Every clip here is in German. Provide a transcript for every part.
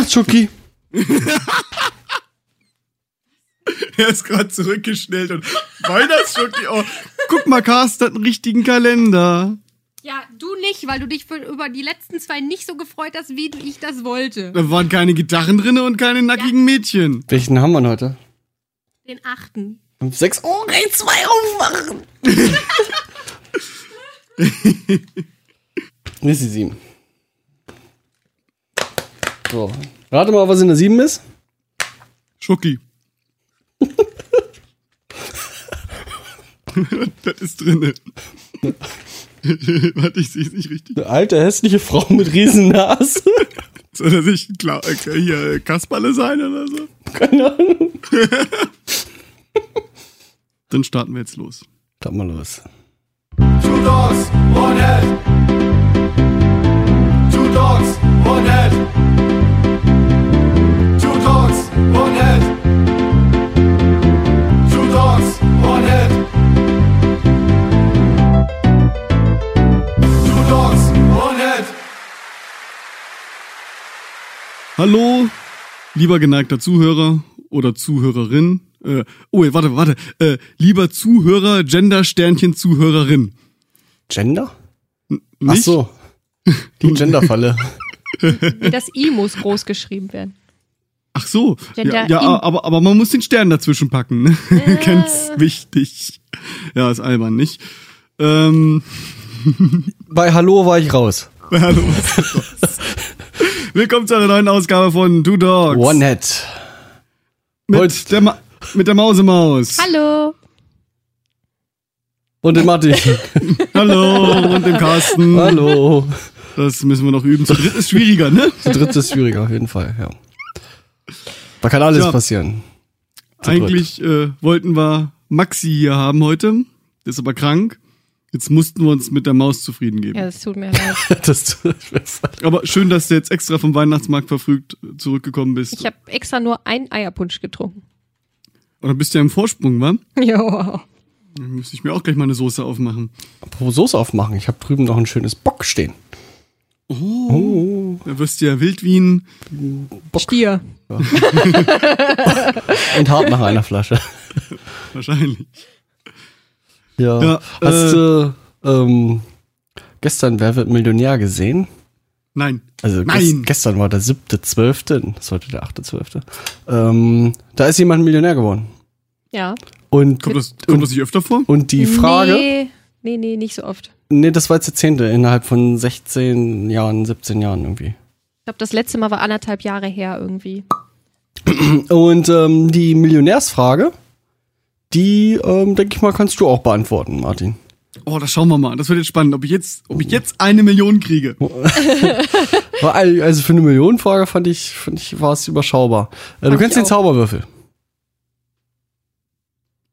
Weihnachtsschoki. Er ist gerade zurückgeschnellt und Weihnachtsschoki. Oh, guck mal, Carsten hat einen richtigen Kalender. Ja, du nicht, weil du dich für, über die letzten zwei nicht so gefreut hast, wie ich das wollte. Da waren keine Gitarren drinne und keine nackigen Mädchen. Welchen haben wir denn heute? Den achten. Fünf, sechs. Oh, kann ich zwei ist die sieben. So. Rate mal, was in der sieben ist. Schoki. das ist drinne. Warte, ich sehe es nicht richtig. Eine alte, hässliche Frau mit riesen Nase. Soll er sich Kla äh, hier äh, Kasperle sein oder so? Keine Ahnung. Dann starten wir jetzt los. Start mal los. Two dogs, one head. Two dogs, one head. Two dogs, one head. Two dogs, one head. Two dogs, one head. Hallo, lieber geneigter Zuhörer oder Zuhörerin. Äh, oh, warte, warte. Äh, lieber Zuhörer, Gender, Sternchen, Zuhörerin. Gender? Ach Nicht? so. Die Genderfalle. Das I muss groß geschrieben werden. Ach so. Gender Ja, ja aber, aber man muss den Stern dazwischen packen. Ne? Ganz wichtig. Ja, ist albern, nicht? Ähm, Bei Hallo war ich raus. hallo. Willkommen zu einer neuen Ausgabe von Two Dogs. One Head. mit, der Ma mit der Mausemaus. Hallo. Und den Martin. Hallo und dem Carsten. Hallo. Das müssen wir noch üben. Zu dritt ist schwieriger, ne? Zu dritt ist schwieriger, auf jeden Fall, ja. Da kann alles Tja. passieren. Zu dritt. Eigentlich äh, wollten wir Maxi hier haben heute. Der ist aber krank. Jetzt mussten wir uns mit der Maus zufrieden geben. Ja, das tut mir leid. Das tut mir voll- Aber schön, dass du jetzt extra vom Weihnachtsmarkt verfrüht zurückgekommen bist. Ich habe extra nur einen Eierpunsch getrunken. Oder bist du ja im Vorsprung, wa? Ja. Dann müsste ich mir auch gleich mal eine Soße aufmachen. Apropos Soße aufmachen. Ich habe drüben noch ein schönes Bock stehen. Da wirst du ja wild wie ein Stier. Und hart nach einer Flasche. wahrscheinlich. Ja. Ja, Hast äh, du ähm, gestern Wer wird Millionär gesehen? Nein. Also Nein. ges gestern war der siebte, zwölfte, das heute der achte, zwölfte. Ähm, da ist jemand Millionär geworden. Ja. Und, Kommt das, kommt das nicht öfter vor? und die Frage, nee. Nee, nee, nee, nicht so oft. das war jetzt der zehnte, innerhalb von 16 Jahren, 17 Jahren irgendwie. Ich glaube, das letzte Mal war anderthalb Jahre her irgendwie. Und ähm, die Millionärsfrage, die, ähm, denke ich mal, kannst du auch beantworten, Martin. Oh, das schauen wir mal. Das wird jetzt spannend, ob ich jetzt, ob ich jetzt eine Million kriege. Also für eine Millionenfrage fand ich, fand ich, war es überschaubar. Äh, du kennst den. Zauberwürfel.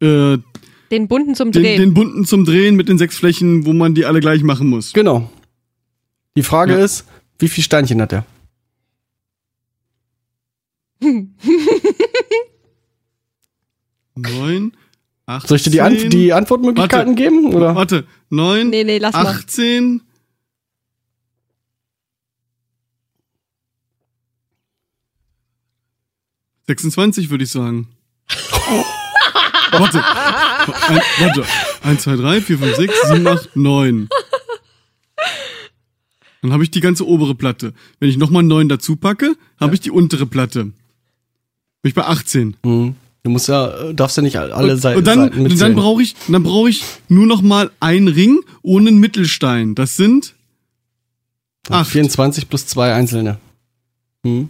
Äh, Den bunten zum den, Drehen. den bunten zum Drehen mit den sechs Flächen, wo man die alle gleich machen muss. Genau. Die Frage Ja. ist, wie viel Steinchen hat der? Neun, acht. Soll ich dir die, Ant die Antwortmöglichkeiten Warte. geben? Oder? Warte, neun, nee, nee, lass mal. 18. Sechsundzwanzig würde ich sagen. warte. Ein, warte. Eins, zwei, drei, vier, fünf, sechs, sieben, acht, neun. Dann habe ich die ganze obere Platte. Wenn ich nochmal neun dazu packe, habe ich die untere Platte. Bin ich bei 18. Hm. Du musst ja, darfst ja nicht alle und, Seiten, und dann, Seiten dann brauche ich, dann brauche ich nur noch mal einen Ring ohne einen Mittelstein. Das sind acht. 24 plus zwei einzelne. Hm.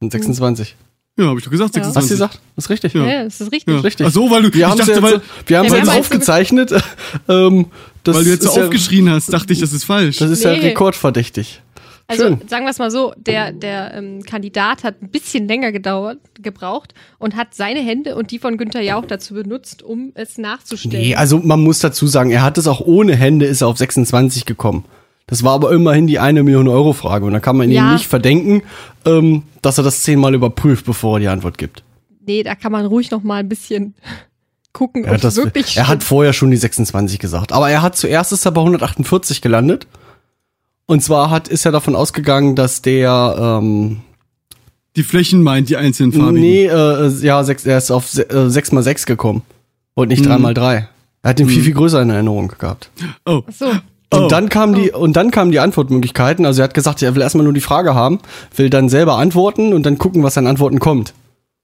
Und 26. Ja, habe ich doch gesagt. Ja. 26. Hast du gesagt? Das ist richtig. Ja. Ja, das ist richtig. Ja. Richtig. Ach so, weil du, Wir ich haben es dachte, jetzt, weil, wir haben Ja, wir jetzt haben aufgezeichnet. ähm, das weil du jetzt so ja, aufgeschrien hast, dachte ich, das ist falsch. Das ist ja Nee. rekordverdächtig. Also Schön. sagen wir es mal so, der, der ähm, Kandidat hat ein bisschen länger gedauert, gebraucht und hat seine Hände und die von Günther Jauch dazu benutzt, um es nachzustellen. Nee, also man muss dazu sagen, er hat es auch ohne Hände, ist er auf 26 gekommen. Das war aber immerhin die eine Million Euro Frage und da kann man ihm Ja. nicht verdenken, ähm, dass er das zehnmal überprüft, bevor er die Antwort gibt. Nee, da kann man ruhig noch mal ein bisschen gucken, Er ob hat, das, wirklich er hat vorher schon die 26 gesagt. Aber er hat zuerst ist er bei 148 gelandet. Und zwar hat, ist er davon ausgegangen, dass der, ähm, Die Flächen meint die einzelnen farbigen. Nee, äh, ja, sechs, er ist auf se- äh, 6x6 gekommen. Und nicht Mhm. 3x3. Er hat den viel, viel größer in Erinnerung gehabt. Oh. Ach so. Und Oh. dann kamen die, und dann kamen die Antwortmöglichkeiten. Also er hat gesagt, er will erstmal nur die Frage haben, will dann selber antworten und dann gucken, was an Antworten kommt.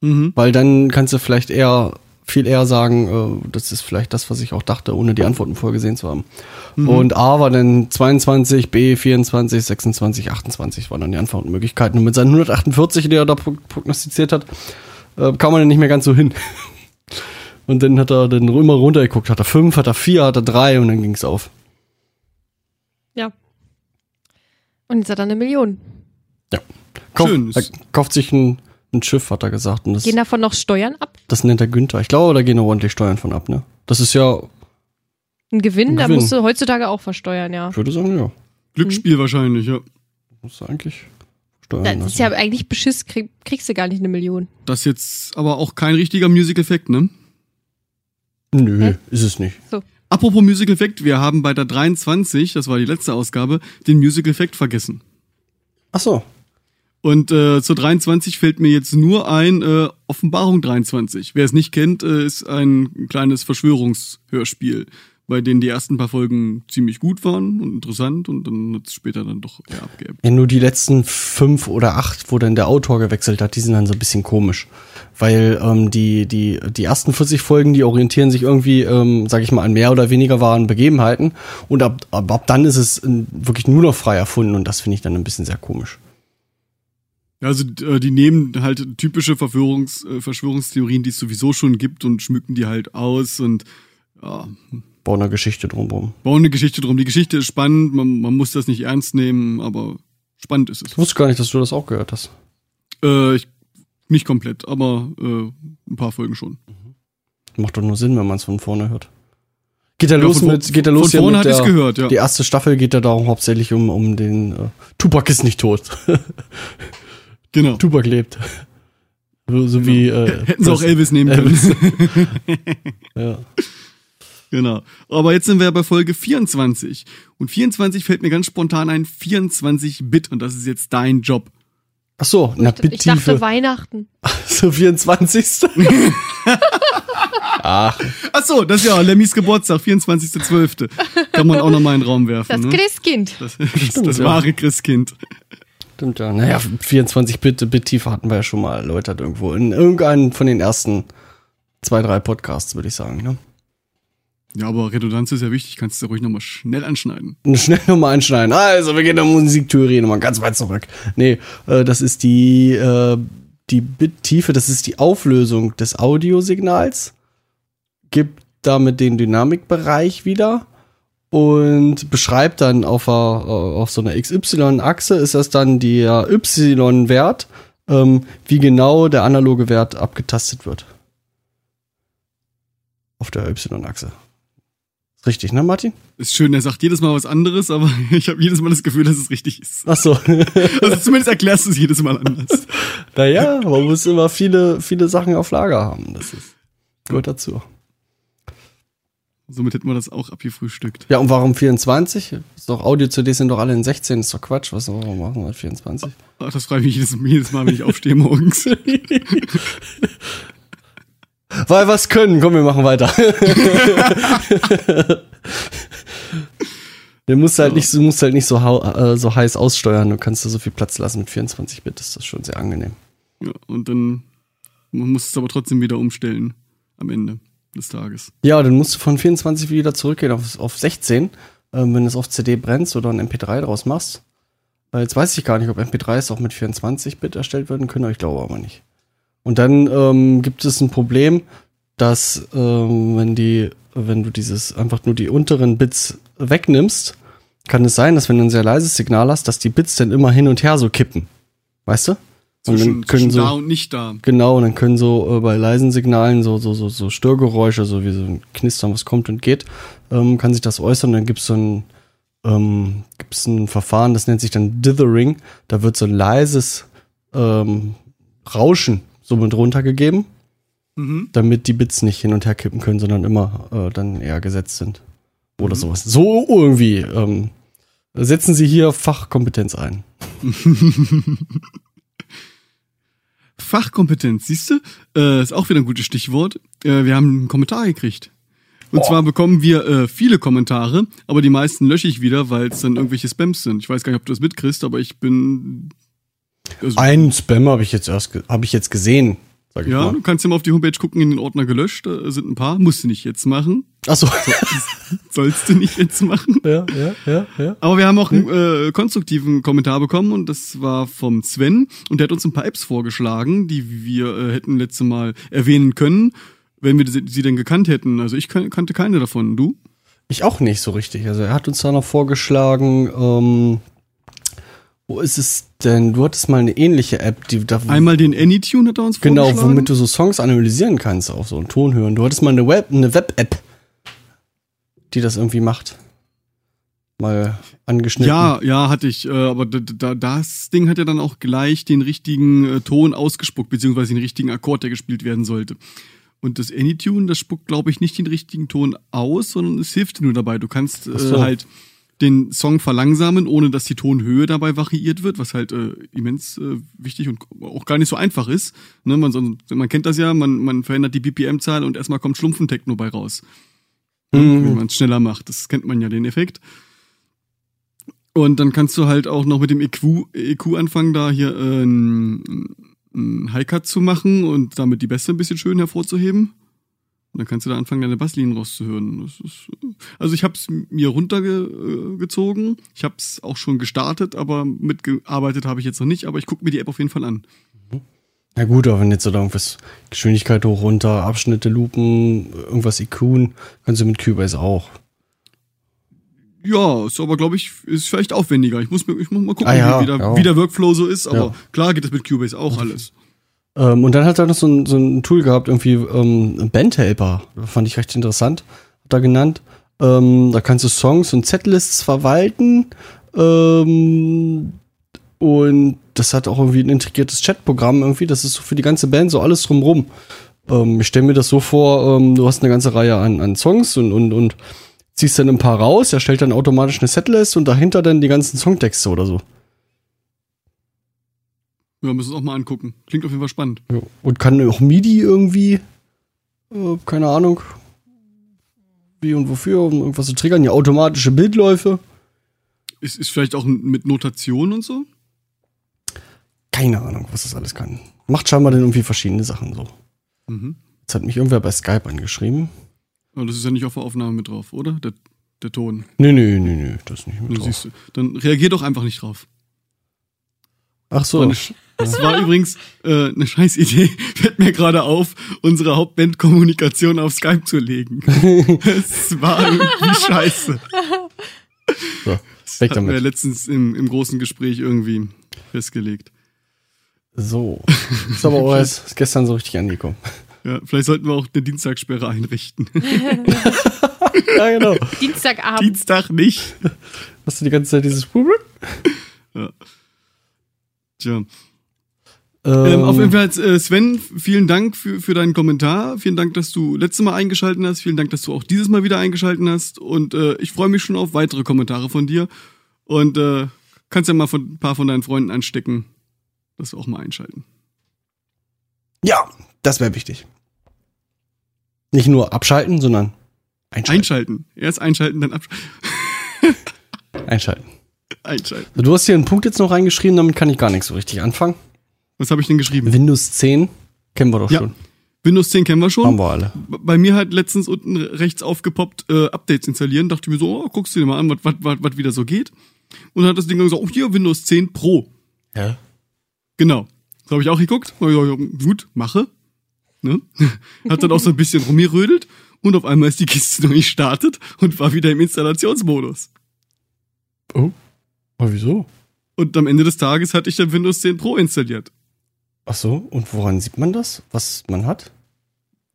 Mhm. Weil dann kannst du vielleicht eher, viel eher sagen, äh, das ist vielleicht das, was ich auch dachte, ohne die Antworten vorgesehen zu haben. Mhm. Und A war dann 22, B 24, 26, 28 waren dann die Antwortmöglichkeiten. Und mit seinen 148, die er da pro- prognostiziert hat, äh, kam man dann nicht mehr ganz so hin. Und dann hat er dann immer runtergeguckt, hat er 5, hat er 4, hat er 3 und dann ging's auf. Ja. Und jetzt hat er eine Million. Kauf, Schön. Er kauft sich ein, ein Schiff, hat er gesagt. Und das, Gehen davon noch Steuern ab? das nennt er Günther. Ich glaube, da gehen noch ordentlich Steuern von ab, ne? Das ist ja, Ein Gewinn, Ein da Gewinn. musst du heutzutage auch versteuern, ja. ich würde sagen, ja. Glücksspiel wahrscheinlich, ja. Muss eigentlich steuern Das lassen. ist ja eigentlich Beschiss, krieg, kriegst du gar nicht eine Million. Das ist jetzt aber auch kein richtiger Music-Effekt, ne? Nö, Hä? ist es nicht. Apropos Music-Effekt, wir haben bei der 23, das war die letzte Ausgabe, den Music-Effekt vergessen. Ach so. Und äh, zur 23 fällt mir jetzt nur ein äh, Offenbarung 23. Wer es nicht kennt, äh, ist ein kleines Verschwörungshörspiel, bei denen die ersten paar Folgen ziemlich gut waren und interessant und dann hat es später dann doch eher abgeebbt. Ja, nur die letzten fünf oder acht, wo dann der Autor gewechselt hat, die sind dann so ein bisschen komisch. Weil ähm, die, die, die ersten 40 Folgen, die orientieren sich irgendwie, ähm, sag ich mal, an mehr oder weniger wahren Begebenheiten. Und ab, ab, ab dann ist es äh, wirklich nur noch frei erfunden und das finde ich dann ein bisschen sehr komisch. Also äh, die nehmen halt typische Verführungs, äh, Verschwörungstheorien, die es sowieso schon gibt und schmücken die halt aus und ja, Bauen eine Geschichte drumherum. bauen eine Geschichte drum. Die Geschichte ist spannend, man, man muss das nicht ernst nehmen, aber spannend ist es. Ich wusste gar nicht, dass du das auch gehört hast. Äh, ich, nicht komplett, aber äh, ein paar Folgen schon. Macht doch nur Sinn, wenn man es von vorne hört. Geht er Ja, los von- mit, geht von los hier vorne mit der, gehört, ja. Die erste Staffel geht er darum hauptsächlich um, um den, äh, Tupac ist nicht tot. Genau. Tupac lebt. So, so wie, äh, Hätten sie auch Elvis nehmen Elvis. können. Ja. Genau. Aber jetzt sind wir bei Folge 24. Und 24 fällt mir ganz spontan ein 24-Bit und das ist jetzt dein Job. Ach so, na Ich dachte. Weihnachten. So 24. Ach, Ach so, das ist ja Lemmys Geburtstag, 24.12. Kann man auch noch mal in den Raum werfen. Das ne? Christkind. Das, das, Stimmt, das ja. wahre Christkind. stimmt ja. Naja, 24 Bit, Bittiefe hatten wir ja schon mal erläutert irgendwo. In irgendeinem von den ersten zwei, drei Podcasts, würde ich sagen. Ne? Ja, aber Redundanz ist ja wichtig, kannst du ruhig nochmal schnell anschneiden. Schnell nochmal einschneiden. Also, wir gehen der Musiktheorie nochmal ganz weit zurück. Nee, äh, das ist die, äh, die Bittiefe, das ist die Auflösung des Audiosignals. Gibt damit den Dynamikbereich wieder und beschreibt dann auf, einer, äh, auf so einer XY-Achse ist das dann der Y-Wert, ähm, wie genau der analoge Wert abgetastet wird. Auf der Y-Achse. Richtig, ne, Martin? Ist schön, er sagt jedes Mal was anderes, aber ich habe jedes Mal das Gefühl, dass es richtig ist. Ach so. Also zumindest erklärst du es jedes Mal anders. naja, man muss immer viele, viele Sachen auf Lager haben. Das ist, gehört dazu. Somit hätten wir das auch abgefrühstückt. Ja, und warum 24? Ist doch Audio-CDs sind doch alle in 16, ist doch Quatsch. Was warum machen wir 24? Ach, das frage ich mich jedes, jedes Mal, wenn ich aufstehe morgens. Weil was können. Komm, wir machen weiter. Du musst halt nicht, du musst halt nicht so, äh, so heiß aussteuern. Du kannst da so viel Platz lassen mit 24 Bit. Das ist schon sehr angenehm. Ja, und dann man muss es aber trotzdem wieder umstellen am Ende des Tages. Ja, dann musst du von 24 wieder zurückgehen auf, auf 16, ähm, wenn du es auf CD brennst oder ein MP3 draus machst. Weil jetzt weiß ich gar nicht, ob MP3s auch mit 24-Bit erstellt werden können, aber ich glaube aber nicht. Und dann ähm, gibt es ein Problem, dass ähm, wenn die, wenn du dieses einfach nur die unteren Bits wegnimmst, kann es sein, dass wenn du ein sehr leises Signal hast, dass die Bits dann immer hin und her so kippen. Weißt du? Und Zwischen, dann können so, da und nicht da. Genau, und dann können so äh, bei leisen Signalen so, so, so, so Störgeräusche, so wie so ein Knistern, was kommt und geht, ähm, kann sich das äußern. Dann gibt's so ein, ähm, gibt's ein Verfahren, das nennt sich dann Dithering. Da wird so ein leises ähm, Rauschen so mit runtergegeben, Mhm. damit die Bits nicht hin und her kippen können, sondern immer äh, dann eher gesetzt sind. Oder sowas. So irgendwie. Ähm, setzen Sie hier Fachkompetenz ein. Fachkompetenz, siehst du? Äh, ist auch wieder ein gutes Stichwort. Äh, wir haben einen Kommentar gekriegt. Und zwar bekommen wir äh, viele Kommentare, aber die meisten lösche ich wieder, weil es dann irgendwelche Spams sind. Ich weiß gar nicht, ob du das mitkriegst, aber ich bin. Also, Einen Spam habe ich jetzt erst habe ich jetzt gesehen, sag ich ja, mal. du kannst ja mal auf die Homepage gucken, in den Ordner gelöscht. Da sind ein paar. Musst du nicht jetzt machen. Achso. Sollst du nicht jetzt machen. ja, ja, ja, ja. Aber wir haben auch einen äh, konstruktiven Kommentar bekommen und das war vom Sven und der hat uns ein paar Apps vorgeschlagen, die wir äh, hätten letzte Mal erwähnen können, wenn wir sie, sie denn gekannt hätten. Also ich kan kannte keine davon. Du? Ich auch nicht so richtig. Also er hat uns da noch vorgeschlagen, ähm, wo ist es denn? Du hattest mal eine ähnliche App, die da Einmal den Anytune hat er uns genau, womit du so Songs analysieren kannst, auf so einen Ton hören. Du hattest mal eine Web, eine Web-App, die das irgendwie macht. Mal angeschnitten. Ja, ja, hatte ich. Äh, aber da, da, das Ding hat ja dann auch gleich den richtigen äh, Ton ausgespuckt, beziehungsweise den richtigen Akkord, der gespielt werden sollte. Und das Anytune, das spuckt, glaube ich, nicht den richtigen Ton aus, sondern es hilft dir nur dabei. Du kannst Ach so. äh, halt den Song verlangsamen, ohne dass die Tonhöhe dabei variiert wird, was halt äh, immens äh, wichtig und auch gar nicht so einfach ist. Ne, man, man kennt das ja, man, man verändert die BPM-Zahl und erstmal kommt Schlumpfentechno bei raus wenn Mhm. man es schneller macht. Das kennt man ja, den Effekt. Und dann kannst du halt auch noch mit dem EQ, EQ anfangen, da hier äh, einen einen High-Cut zu machen und damit die Bässe ein bisschen schön hervorzuheben. Und dann kannst du da anfangen, deine Basslinien rauszuhören. Das ist, äh, also ich habe es mir runtergezogen. Ich habe es auch schon gestartet, aber mitgearbeitet habe ich jetzt noch nicht. Aber ich gucke mir die App auf jeden Fall an. Na gut, aber wenn jetzt so da irgendwas Geschwindigkeit hoch, runter, Abschnitte, Lupen, irgendwas IQen, kannst du mit Cubase auch. Ja, ist aber, glaube ich, ist vielleicht aufwendiger. Ich muss, mir, ich muss mal gucken, Ah ja, wie, der, ja. wie der Workflow so ist. Aber Ja. klar geht es mit Cubase auch alles. Ähm, und dann hat er noch so ein, so ein Tool gehabt, irgendwie ähm, Bandhelper. Fand ich recht interessant. Hat er genannt. Ähm, da kannst du Songs und Setlists verwalten. Ähm, und das hat auch irgendwie ein integriertes Chatprogramm irgendwie. Das ist so für die ganze Band so alles drumrum. Ähm, ich stelle mir das so vor, ähm, du hast eine ganze Reihe an, an Songs und, und, und ziehst dann ein paar raus, er stellt dann automatisch eine Setlist und dahinter dann die ganzen Songtexte oder so. Ja, müssen wir uns auch mal angucken. Klingt auf jeden Fall spannend. Ja. Und kann auch MIDI irgendwie, äh, keine Ahnung, wie und wofür, um irgendwas zu triggern. Ja, automatische Bildläufe. Ist, ist vielleicht auch mit Notation und so? Keine Ahnung, was das alles kann. Macht scheinbar dann irgendwie verschiedene Sachen so. Mhm. Jetzt hat mich irgendwer bei Skype angeschrieben. Aber das ist ja nicht auf der Aufnahme mit drauf, oder? Der, der Ton. Nö, nö, nö, nö, das ist nicht mit Du drauf. siehst, du. dann reagier doch einfach nicht drauf. Ach so. Das war übrigens äh, eine scheiß Idee, fällt mir gerade auf, unsere Hauptband-Kommunikation auf Skype zu legen. Es war irgendwie scheiße. So, weg Hatten wir damit. letztens im, im großen Gespräch irgendwie festgelegt. So. Ist aber auch erst ist gestern so richtig angekommen. Ja, vielleicht sollten wir auch eine Dienstagssperre einrichten. ja, genau. Dienstagabend. Dienstag nicht. Hast du die ganze Zeit dieses. Tja. Ähm, auf jeden Fall, äh, Sven, vielen Dank für, für deinen Kommentar. Vielen Dank, dass du letztes Mal eingeschalten hast. Vielen Dank, dass du auch dieses Mal wieder eingeschalten hast. Und äh, ich freue mich schon auf weitere Kommentare von dir. Und äh, kannst ja mal von, ein paar von deinen Freunden anstecken, dass wir auch mal einschalten. Ja, das wäre wichtig. Nicht nur abschalten, sondern einschalten. Einschalten. Erst einschalten, dann abschalten. einschalten. Einschalten. Du hast hier einen Punkt jetzt noch reingeschrieben, damit kann ich gar nichts so richtig anfangen. Was habe ich denn geschrieben? Windows 10 kennen wir doch Ja. schon. Windows 10 kennen wir schon. Haben wir alle. Bei mir hat letztens unten rechts aufgepoppt, äh, Updates installieren. Dachte mir so, oh, guckst du dir mal an, was, wieder so geht. Und dann hat das Ding gesagt, oh, hier, Windows 10 Pro. Ja. Genau. So habe ich auch geguckt. Hab ich gesagt, gut, mache. Ne? Hat dann auch so ein bisschen rumgerödelt. Und auf einmal ist die Kiste noch nicht gestartet und war wieder im Installationsmodus. Oh. Aber wieso? Und am Ende des Tages hatte ich dann Windows 10 Pro installiert. Ach so, und woran sieht man das? Was man hat?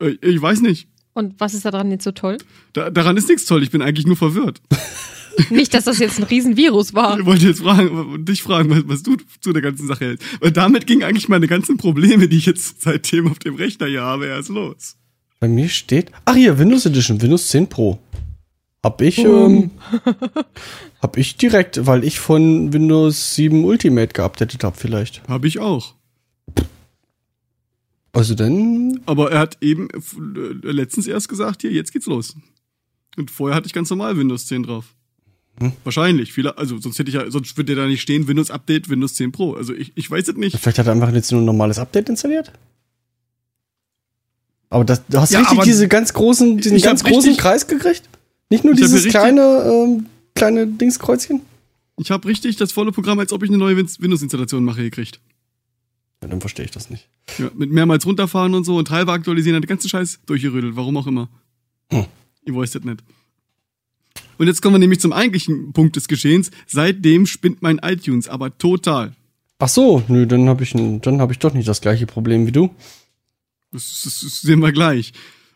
Äh, Ich weiß nicht. Und was ist daran jetzt so toll? Da, daran ist nichts toll. Ich bin eigentlich nur verwirrt. Nicht, dass das jetzt ein Riesenvirus war. Ich wollte jetzt fragen, dich fragen, was, was du zu der ganzen Sache hältst. Weil damit gingen eigentlich meine ganzen Probleme, die ich jetzt seitdem auf dem Rechner hier habe, erst los. Bei mir steht. Ach hier, Windows Edition, Windows 10 Pro. Hab ich, ähm, hab ich direkt, weil ich von Windows 7 Ultimate geupdatet habe, vielleicht. Habe ich auch. Also dann, Aber er hat eben äh, letztens erst gesagt, hier, jetzt geht's los. Und vorher hatte ich ganz normal Windows 10 drauf. Hm. Wahrscheinlich. Viele, also sonst hätte ich ja, sonst würde da nicht stehen Windows Update, Windows 10 Pro. Also ich, ich weiß es nicht. vielleicht hat er einfach jetzt nur ein normales Update installiert? Aber das, du hast Ja, richtig diese ganz großen, diesen hab ganz großen richtig- Kreis gekriegt? Nicht nur Ich dieses richtig- kleine, ähm, kleine Dingskreuzchen? Ich habe richtig das volle Programm, als ob ich eine neue Win- Windows-Installation mache, gekriegt. Ja, dann verstehe ich das nicht. Ja, mit mehrmals runterfahren und so und Treiber aktualisieren, den ganzen Scheiß durchgerüttelt, warum auch immer. Hm. Ihr weißt das nicht. Und jetzt kommen wir nämlich zum eigentlichen Punkt des Geschehens. Seitdem spinnt mein iTunes, aber total. Ach so, nö, dann habe ich, dann hab ich doch nicht das gleiche Problem wie du. Das, das, das sehen wir gleich.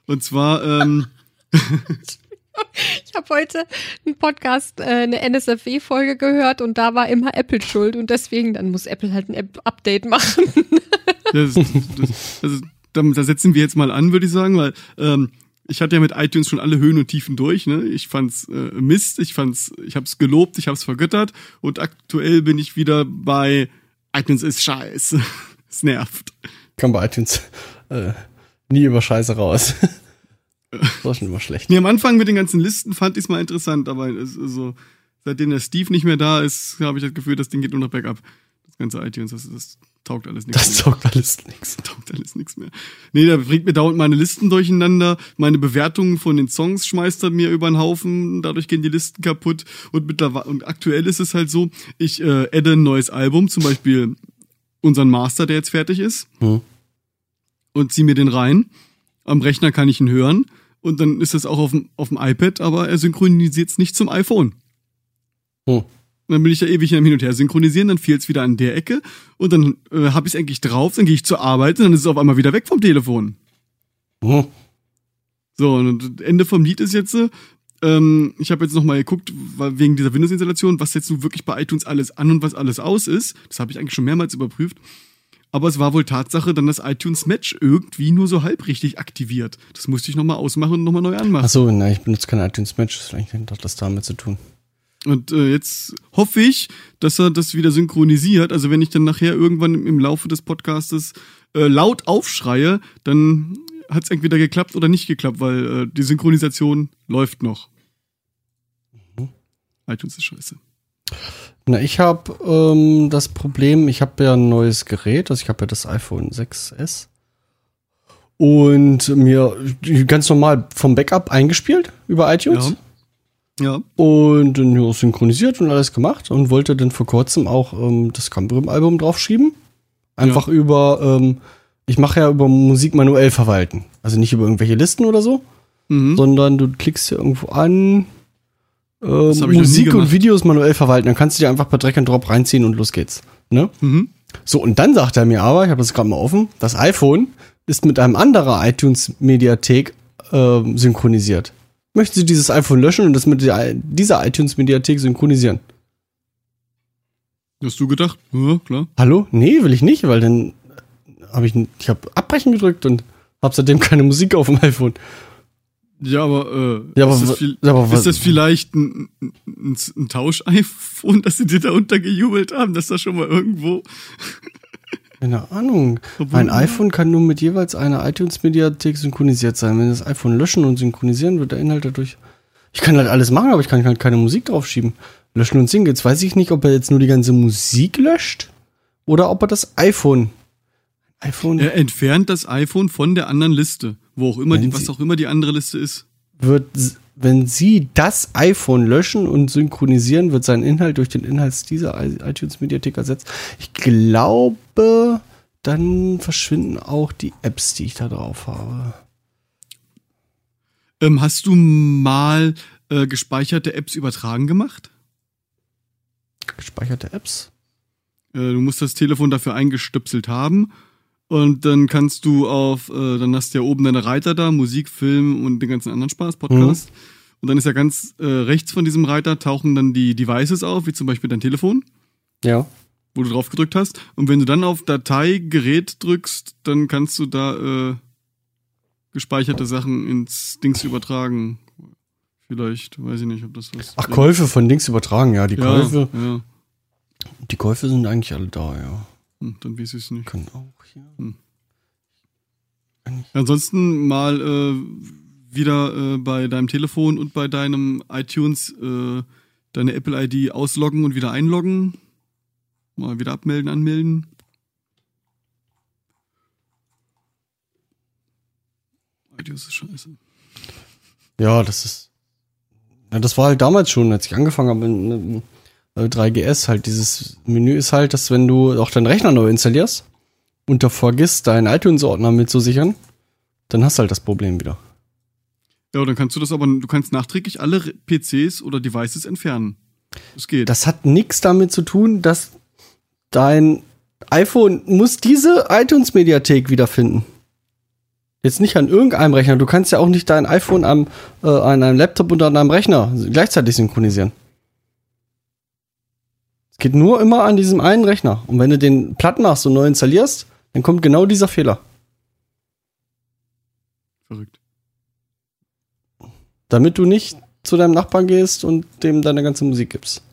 Und zwar, ähm, Ich habe heute einen Podcast, äh, eine NSFW-Folge gehört und da war immer Apple schuld und deswegen, dann muss Apple halt ein App-Update machen. das, das, also, da, da setzen wir jetzt mal an, würde ich sagen, weil ähm, ich hatte ja mit iTunes schon alle Höhen und Tiefen durch. Ne? Ich fand's äh, Mist, ich fand's, ich hab's gelobt, ich hab's vergöttert und aktuell bin ich wieder bei iTunes ist scheiße. es nervt. Kam bei iTunes äh, nie über Scheiße raus. Das war schon immer schlecht. Nee, am Anfang mit den ganzen Listen fand ich's mal interessant, aber es, also, seitdem der Steve nicht mehr da ist, habe ich das Gefühl, das Ding geht nur noch bergab. Das ganze iTunes, das, das taugt alles nichts. Das taugt alles nichts. taugt alles nichts mehr. Nee, da bringt mir dauernd meine Listen durcheinander, meine Bewertungen von den Songs schmeißt er mir über den Haufen, dadurch gehen die Listen kaputt und mittlerweile, und aktuell ist es halt so, ich äh, adde ein neues Album, zum Beispiel unseren Master, der jetzt fertig ist, Hm. und zieh mir den rein. Am Rechner kann ich ihn hören und dann ist das auch auf dem, auf dem iPad, aber er synchronisiert es nicht zum iPhone. Hm. Und dann bin ich da ewig hin und her synchronisieren, dann fehlt es wieder an der Ecke und dann äh, habe ich es eigentlich drauf, dann gehe ich zur Arbeit und dann ist es auf einmal wieder weg vom Telefon. Hm. So, und Ende vom Lied ist jetzt, äh, ähm, ich habe jetzt nochmal geguckt, wegen dieser Windows-Installation, was jetzt nun wirklich bei iTunes alles an und was alles aus ist. Das habe ich eigentlich schon mehrmals überprüft. Aber es war wohl Tatsache dann das iTunes Match irgendwie nur so halb richtig aktiviert. Das musste ich nochmal ausmachen und nochmal neu anmachen. Ach so, nein, ich benutze kein iTunes Match. Vielleicht hat das damit zu tun. Und äh, jetzt hoffe ich, dass er das wieder synchronisiert. Also wenn ich dann nachher irgendwann im, im Laufe des Podcastes äh, laut aufschreie, dann hat es entweder geklappt oder nicht geklappt, weil äh, die Synchronisation läuft noch. Mhm. iTunes ist scheiße. Na, ich habe ähm, das Problem, ich habe ja ein neues Gerät, also ich habe ja das iPhone 6S und mir ganz normal vom Backup eingespielt über iTunes Ja. und dann ja, synchronisiert und alles gemacht und wollte dann vor kurzem auch ähm, das Cambrium-Album draufschieben. Einfach über, ähm, ich mache ja über Musik manuell verwalten. Also nicht über irgendwelche Listen oder so, Mhm. sondern du klickst hier irgendwo an, äh, Musik und. Videos manuell verwalten. Dann kannst du dir einfach per Drag and Drop reinziehen und los geht's. Ne? Mhm. So, und dann sagt er mir aber, ich habe das gerade mal offen, das iPhone ist mit einem anderen iTunes-Mediathek ähm, synchronisiert. Möchten Sie dieses iPhone löschen und das mit der, dieser iTunes-Mediathek synchronisieren? Hast du gedacht? Ja, klar. Hallo? Nee, will ich nicht, weil dann habe ich, ich habe Abbrechen gedrückt und habe seitdem keine Musik auf dem iPhone. Ja, aber, äh, Ja, aber ist, das viel, aber was- ist das vielleicht ein, ein, ein, ein Tausch-iPhone, dass sie dir da untergejubelt haben, dass das schon mal irgendwo. Keine Ahnung. Mein iPhone kann nur mit jeweils einer iTunes-Mediathek synchronisiert sein. Wenn das iPhone löschen und synchronisieren, wird der Inhalt dadurch. Ich kann halt alles machen, aber ich kann halt keine Musik draufschieben. Löschen und singen. Jetzt weiß ich nicht, ob er jetzt nur die ganze Musik löscht oder ob er das iPhone. iPhone Er entfernt das iPhone von der anderen Liste, wo auch immer, die, was auch immer die andere Liste ist. wird, wenn Sie das iPhone löschen und synchronisieren, wird sein Inhalt durch den Inhalt dieser iTunes-Mediathek ersetzt. Ich glaube, dann verschwinden auch die Apps, die ich da drauf habe. Ähm, hast du mal äh, gespeicherte Apps übertragen gemacht? Gespeicherte Apps? Äh, du musst das Telefon dafür eingestöpselt haben. Und dann kannst du auf, äh, dann hast du ja oben deine Reiter da, Musik, Film und den ganzen anderen Spaß, Podcast. Und dann ist ja ganz äh, rechts von diesem Reiter tauchen dann die Devices auf, wie zum Beispiel dein Telefon, Ja. wo du drauf gedrückt hast. Und wenn du dann auf Datei, Gerät drückst, dann kannst du da äh, gespeicherte Sachen ins Dings übertragen. Vielleicht, weiß ich nicht, ob das was. Ach, Käufe von Dings übertragen, ja. Die ja, Käufe, Ja, die Käufe sind eigentlich alle da, ja. Hm, dann weiß ich es nicht. Können auch hier. Hm. Ansonsten mal äh, wieder äh, bei deinem Telefon und bei deinem iTunes äh, deine Apple-ID ausloggen und wieder einloggen. Mal wieder abmelden, anmelden. iTunes ist scheiße. Ja, das ist. Ja, das war halt damals schon, als ich angefangen habe mit 3GS, halt dieses Menü ist halt, dass wenn du auch deinen Rechner neu installierst und da vergisst, deinen iTunes-Ordner mitzusichern, dann hast du halt das Problem wieder. Ja, dann kannst du das aber, du kannst nachträglich alle PCs oder Devices entfernen. Das geht. Das hat nichts damit zu tun, dass dein iPhone muss diese iTunes-Mediathek wiederfinden. Jetzt nicht an irgendeinem Rechner. Du kannst ja auch nicht dein iPhone am, äh, an einem Laptop und an einem Rechner gleichzeitig synchronisieren. Geht nur immer an diesem einen Rechner. Und wenn du den platt machst und neu installierst, dann kommt genau dieser Fehler. Verrückt. Damit du nicht zu deinem Nachbarn gehst und dem deine ganze Musik gibst.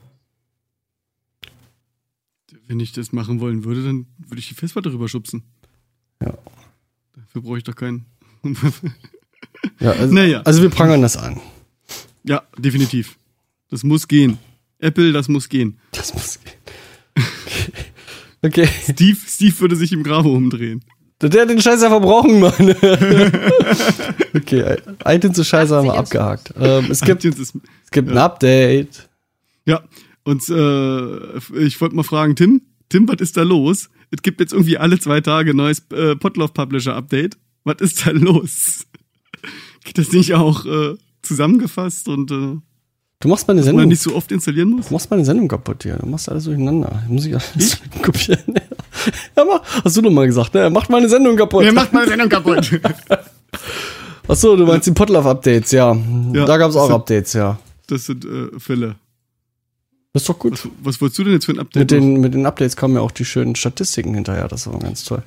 Wenn ich das machen wollen würde, dann würde ich die Festplatte rüberschubsen. Ja. Dafür brauche ich doch keinen. Ja, also, Naja. also wir prangern das an. ja, definitiv. Das muss gehen. Apple, das muss gehen. Das muss gehen. Okay. Steve, Steve würde sich im Grabo umdrehen. Der hat den Scheiß einfach brauchen, Mann. okay, iTunes zu Scheiße haben wir abgehakt. Ähm, es gibt, ist, es gibt ein Ja. Update. ja, und äh, ich wollte mal fragen, Tim, Tim, was ist da los? Es gibt jetzt irgendwie alle zwei Tage ein neues äh, Potloff Publisher Update. Was ist da los? Geht das nicht auch äh, zusammengefasst und äh, Du machst meine man Sendung. nicht so oft installieren muss? Du machst meine Sendung kaputt hier. Du machst alles durcheinander. Muss ich alles kopieren? Ja, mach. Hast du doch mal gesagt, ne? Er macht meine Sendung kaputt. Wer macht meine Sendung kaputt? Achso, du meinst die Potlove-Updates, ja. Ja. Da gab es auch So. Updates, ja. Das sind äh, Fälle. Das ist doch gut. Was, was wolltest du denn jetzt für ein Update? Mit den, mit den Updates kommen ja auch die schönen Statistiken hinterher. Das war ganz toll.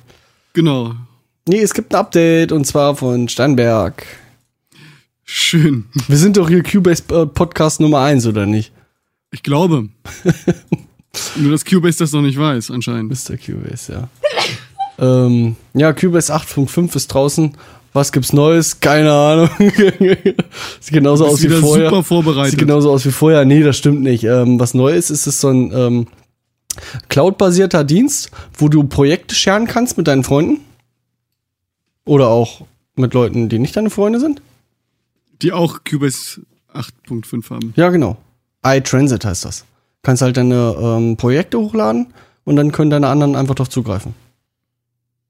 genau. Nee, es gibt ein Update und zwar von Steinberg. Schön. Wir sind doch hier Cubase äh, Podcast Nummer 1, oder nicht? Ich glaube. Nur, dass Cubase das noch nicht weiß, anscheinend. Mr. Cubase, ja. ähm, ja, Cubase 8.5 ist draußen. Was gibt's Neues? Keine Ahnung. Sieht genauso aus wie vorher. super vorbereitet. Sieht genauso aus wie vorher. Nee, das stimmt nicht. Ähm, was neu ist, ist es so ein ähm, Cloud-basierter Dienst, wo du Projekte scheren kannst mit deinen Freunden. Oder auch mit Leuten, die nicht deine Freunde sind. Die auch Cubase 8.5 haben. Ja, genau. iTransit heißt das. Kannst halt deine ähm, Projekte hochladen und dann können deine anderen einfach drauf zugreifen.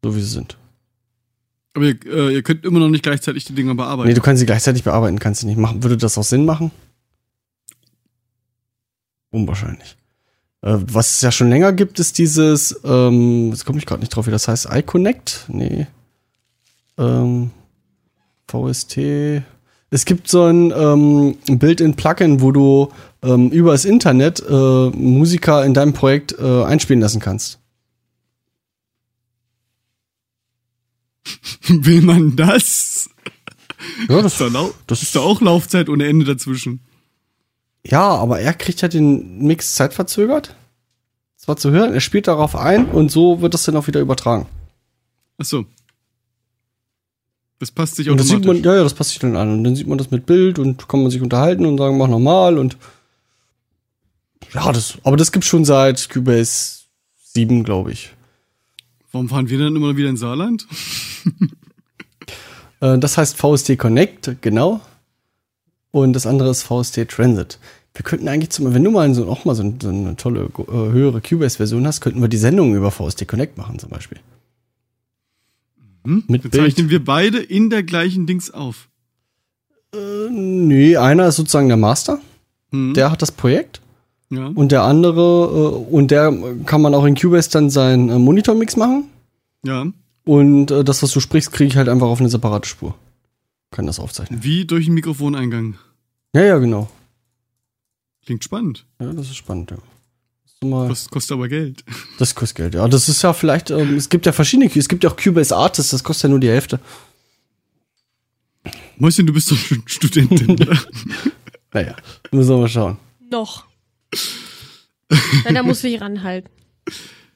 So wie sie sind. Aber ihr, äh, ihr könnt immer noch nicht gleichzeitig die Dinger bearbeiten. Nee, du kannst sie gleichzeitig bearbeiten, kannst du nicht machen. Würde das auch Sinn machen? Unwahrscheinlich. Äh, was es ja schon länger gibt, ist dieses, ähm, jetzt komme ich gerade nicht drauf, wie das heißt, iConnect? Nee. Ähm, VST. Es gibt so ein ähm, Built-in-Plugin, wo du ähm, über das Internet äh, Musiker in deinem Projekt äh, einspielen lassen kannst. Will man das? Ja, Ist da, lau das ist da auch Laufzeit ohne Ende dazwischen. Ja, aber er kriegt halt den Mix zeitverzögert. Zwar zu hören, er spielt darauf ein und so wird das dann auch wieder übertragen. Achso. Das passt sich Und das automatisch. sieht man, ja, ja, das passt sich dann an. Und dann sieht man das mit Bild und kann man sich unterhalten und sagen, mach nochmal und ja, das, aber das gibt's schon seit Cubase 7, glaube ich. Warum fahren wir dann immer wieder in Saarland? Äh, das heißt VST Connect, genau. Und das andere ist VST Transit. Wir könnten eigentlich zum, wenn du mal so, auch mal so, so eine tolle, äh, höhere Cubase-Version hast, könnten wir die Sendung über VST Connect machen zum Beispiel. Hm? Mit Bild. zeichnen wir beide in der gleichen Dings auf. Äh, nee, einer ist sozusagen der Master. Hm? Der hat das Projekt. ja. Und der andere, äh, und der kann man auch in Cubase dann seinen äh, Monitor-Mix machen. ja. Und äh, das, was du sprichst, kriege ich halt einfach auf eine separate Spur. Kann das aufzeichnen. Wie durch einen Mikrofoneingang. Ja, ja, genau. Klingt spannend. Ja, das ist spannend, ja. Mal, Das kostet aber Geld. das kostet Geld, ja. Das ist ja vielleicht, ähm, es gibt ja verschiedene, es gibt ja auch Cubase Artists, das kostet ja nur die Hälfte. Mäuschen, du bist doch schon Studentin. oder? Naja, müssen wir mal schauen. Noch. Na, da muss ich ranhalten.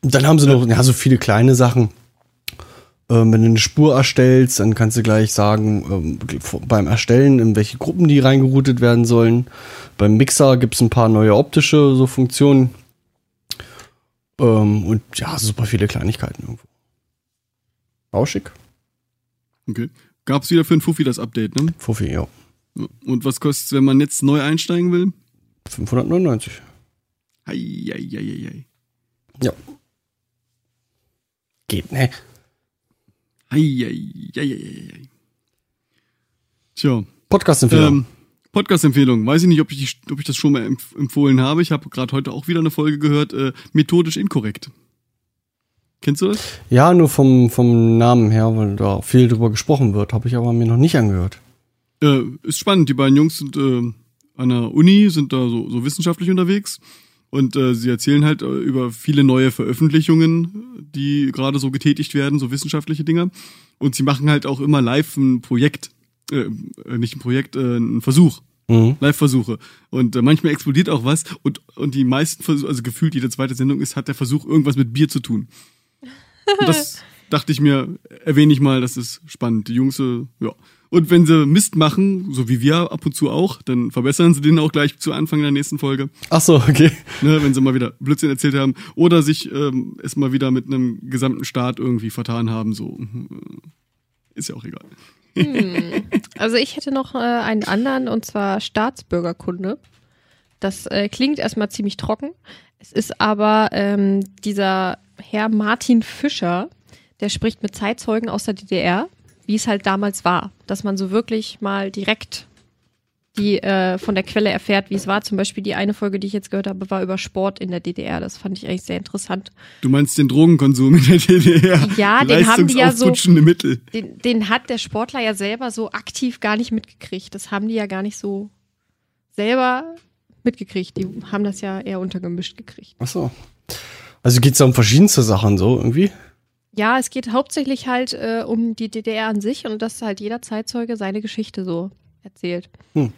Dann haben sie noch, ja, so viele kleine Sachen. Ähm, wenn du eine Spur erstellst, dann kannst du gleich sagen, ähm, beim Erstellen, in welche Gruppen die reingeroutet werden sollen. Beim Mixer gibt es ein paar neue optische so Funktionen. Ähm, und ja, super viele Kleinigkeiten irgendwo. Rauschig. Okay. Gab's wieder für ein Fuffi das Update, ne? Fuffi, ja. Und was kostet's, wenn man jetzt neu einsteigen will? 599. Hei, hei, hei, hei. Ja. Geht, ne? Hei, hei, hei, hei, hei. Tja. Podcast-Empfehlung. Ähm, Podcast-Empfehlung. Weiß ich nicht, ob ich, ob ich das schon mal empf empfohlen habe. Ich habe gerade heute auch wieder eine Folge gehört. Äh, methodisch inkorrekt. Kennst du das? ja, nur vom, vom Namen her, weil da viel drüber gesprochen wird, habe ich aber mir noch nicht angehört. Äh, ist spannend. Die beiden Jungs sind äh, an der Uni, sind da so, so wissenschaftlich unterwegs. Und äh, sie erzählen halt äh, über viele neue Veröffentlichungen, die gerade so getätigt werden, so wissenschaftliche Dinge. Und sie machen halt auch immer live ein Projekt, äh, äh, nicht ein Projekt, äh, ein Versuch. Mhm. Live-Versuche. Und äh, manchmal explodiert auch was und, und die meisten Versuche, also gefühlt jede zweite Sendung ist, hat der Versuch irgendwas mit Bier zu tun. Und das dachte ich mir, erwähne ich mal, das ist spannend. Die Jungs, äh, ja. Und wenn sie Mist machen, so wie wir ab und zu auch, dann verbessern sie den auch gleich zu Anfang der nächsten Folge, Ach so, okay. ne, wenn sie mal wieder Blödsinn erzählt haben. Oder sich ähm, es mal wieder mit einem gesamten Staat irgendwie vertan haben, so. Ist ja auch egal. Also ich hätte noch äh, einen anderen und zwar Staatsbürgerkunde. Das äh, klingt erstmal ziemlich trocken. Es ist aber ähm, dieser Herr Martin Fischer, der spricht mit Zeitzeugen aus der DDR, wie es halt damals war, dass man so wirklich mal direkt die äh, von der Quelle erfährt, wie es war. Zum Beispiel die eine Folge, die ich jetzt gehört habe, war über Sport in der DDR. Das fand ich eigentlich sehr interessant. Du meinst den Drogenkonsum in der DDR? Ja, den haben die ja so- Mittel. Den, den hat der Sportler ja selber so aktiv gar nicht mitgekriegt. Das haben die ja gar nicht so selber mitgekriegt. Die haben das ja eher untergemischt gekriegt. Ach so. Also geht's da um verschiedenste Sachen so irgendwie? Ja, es geht hauptsächlich halt äh, um die DDR an sich und dass halt jeder Zeitzeuge seine Geschichte so erzählt. Das,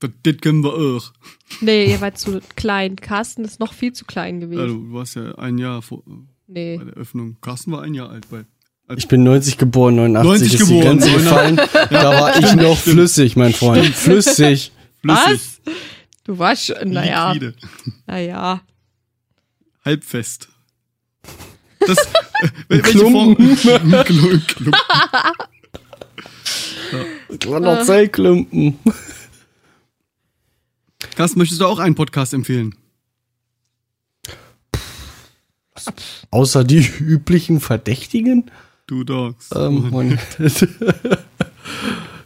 das können wir auch. Nee, ihr wart zu klein. Carsten ist noch viel zu klein gewesen. Also, du warst ja ein Jahr vor, nee. bei der Öffnung. Carsten war ein Jahr alt bei. Ich bin 90 geboren, 89 90 ist geboren, die Grenze gefallen. Da war ich noch flüssig, mein Freund. Flüssig. Flüssig, Was? Du warst schon, naja. Naja. halbfest. Das, äh, welche Klumpen. Form? Klumpen. Klumpen. Kleiner Zellklumpen. Carsten, möchtest du auch einen Podcast empfehlen? Außer die üblichen Verdächtigen. Du Dogs. Ähm,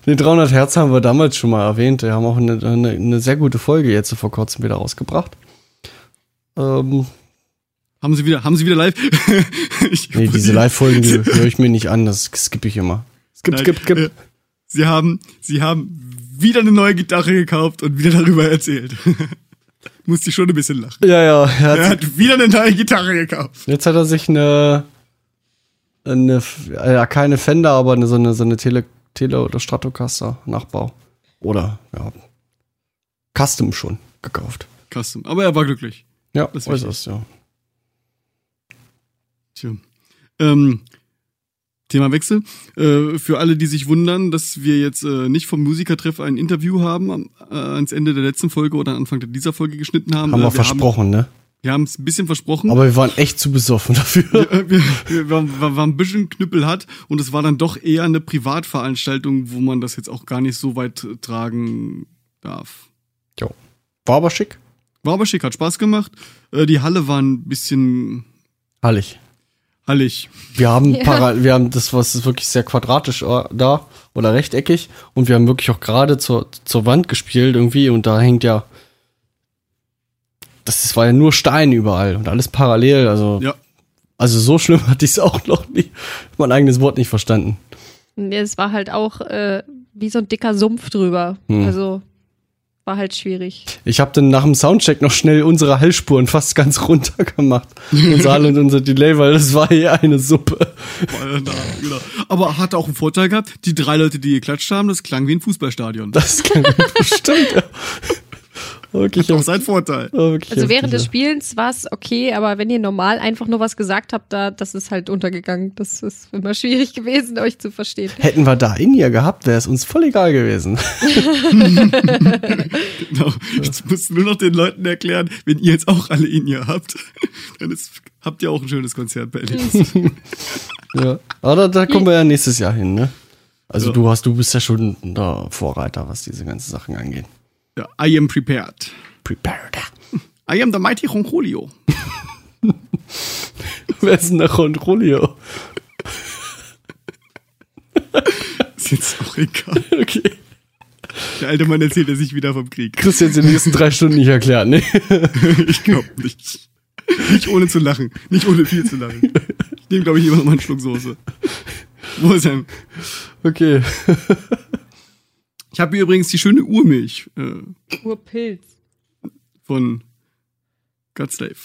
den 300 Hertz haben wir damals schon mal erwähnt. Wir haben auch eine, eine, eine sehr gute Folge jetzt vor kurzem wieder rausgebracht. Ähm, haben sie wieder, haben sie wieder live? nee, diese Live-Folgen die höre ich mir nicht an. Das skippe ich immer. Skip, Nein, skip, skip. äh, Sie haben, sie haben wieder eine neue Gitarre gekauft und wieder darüber erzählt. Musste ich schon ein bisschen lachen. Ja, ja. Er Er hat, hat wieder eine neue Gitarre gekauft. jetzt hat er sich eine, eine ja, keine Fender, aber eine, so eine, so eine Tele, Tele oder Stratocaster Nachbau. Oder, ja, Custom schon gekauft. Custom. Aber er war glücklich. Ja, Das ist äußerst, ja. Tja. Ähm, Themawechsel. Äh, für alle, die sich wundern, dass wir jetzt äh, nicht vom Musikertreff ein Interview haben, am, äh, ans Ende der letzten Folge oder Anfang dieser Folge geschnitten haben. Haben wir äh, versprochen, ne? Haben, wir haben es ein bisschen versprochen. Aber wir waren echt zu besoffen dafür. Wir, wir, wir, wir waren ein bisschen knüppelhart und es war dann doch eher eine Privatveranstaltung, wo man das jetzt auch gar nicht so weit äh, tragen darf. Jo. War aber schick. War aber schick, hat Spaß gemacht. Äh, die Halle war ein bisschen Hallig. Hallig. Wir haben Ja. para wir haben das was ist wirklich sehr quadratisch äh, da oder rechteckig und wir haben wirklich auch gerade zur, zur Wand gespielt irgendwie und da hängt ja das ist, war ja nur Stein überall und alles parallel, also Ja. also so schlimm hatte ich es auch noch nie mein eigenes Wort nicht verstanden. Nee, es war halt auch äh, wie so ein dicker Sumpf drüber. Hm. Also war halt schwierig. Ich habe dann nach dem Soundcheck noch schnell unsere Hallspuren fast ganz runter gemacht. unser Hall und unser Delay, weil das war hier eine Suppe. Aber hat auch einen Vorteil gehabt. Die drei Leute, die geklatscht haben, das klang wie ein Fußballstadion. Das kann bestimmt. Wirklich Doch auf- sein Vorteil. wirklich Also während des Spielens war es okay, aber wenn ihr normal einfach nur was gesagt habt, da, das ist halt untergegangen. Das ist immer schwierig gewesen, euch zu verstehen. Hätten wir da in ihr gehabt, wäre es uns voll egal gewesen. Genau. Ich muss nur noch den Leuten erklären, wenn ihr jetzt auch alle in ihr habt, dann ist, habt ihr auch ein schönes Konzert bei Alice. ja. Aber da, da kommen wir ja nächstes Jahr hin, ne? Also Ja. du hast, du bist ja schon der Vorreiter, was diese ganzen Sachen angeht. Ja, I am prepared. Prepared. I am the mighty Roncolio. Wer ist denn der Ronrolio? Ist jetzt auch egal. Okay. Der alte Mann erzählt er sich wieder vom Krieg. Jetzt in den nächsten drei Stunden nicht erklärt, ne? Ich glaube nicht. Nicht ohne zu lachen. Nicht ohne viel zu lachen. Ich nehme, glaube ich, immer noch mal einen Schluck Soße. Wo ist er? Okay. Ich habe hier übrigens die schöne Urmilch äh, Urpilz. von Godslave.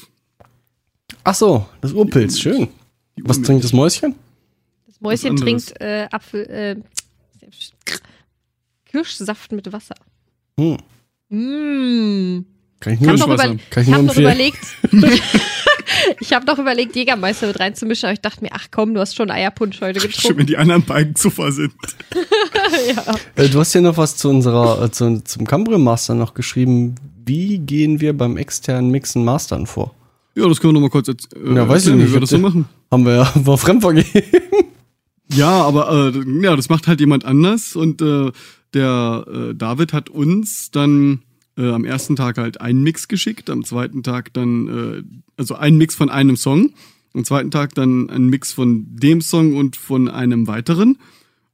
Ach so, das Urpilz, schön. Die Was trinkt das Mäuschen? Das Mäuschen trinkt äh, Apfel, äh, Kirschsaft mit Wasser. Hm. Mmh. Kann ich Ich nur, noch, über, ich ich hab noch überlegt. ich habe noch überlegt, Jägermeister mit reinzumischen, aber ich dachte mir, ach komm, du hast schon Eierpunsch heute getrunken. wenn die anderen beiden Zuffer sind. ja. Äh, du hast ja noch was zu unserer, äh, zu, zum Cambrio Master noch geschrieben. Wie gehen wir beim externen Mixen Mastern vor? Ja, das können wir noch mal kurz erz- äh, Ja, weiß ich nicht. wie wir das so machen. Haben wir ja war fremdvergeben. Ja, aber äh, ja, das macht halt jemand anders und äh, der äh, David hat uns dann äh, am ersten Tag halt einen Mix geschickt, am zweiten Tag dann äh, also einen Mix von einem Song, am zweiten Tag dann einen Mix von dem Song und von einem weiteren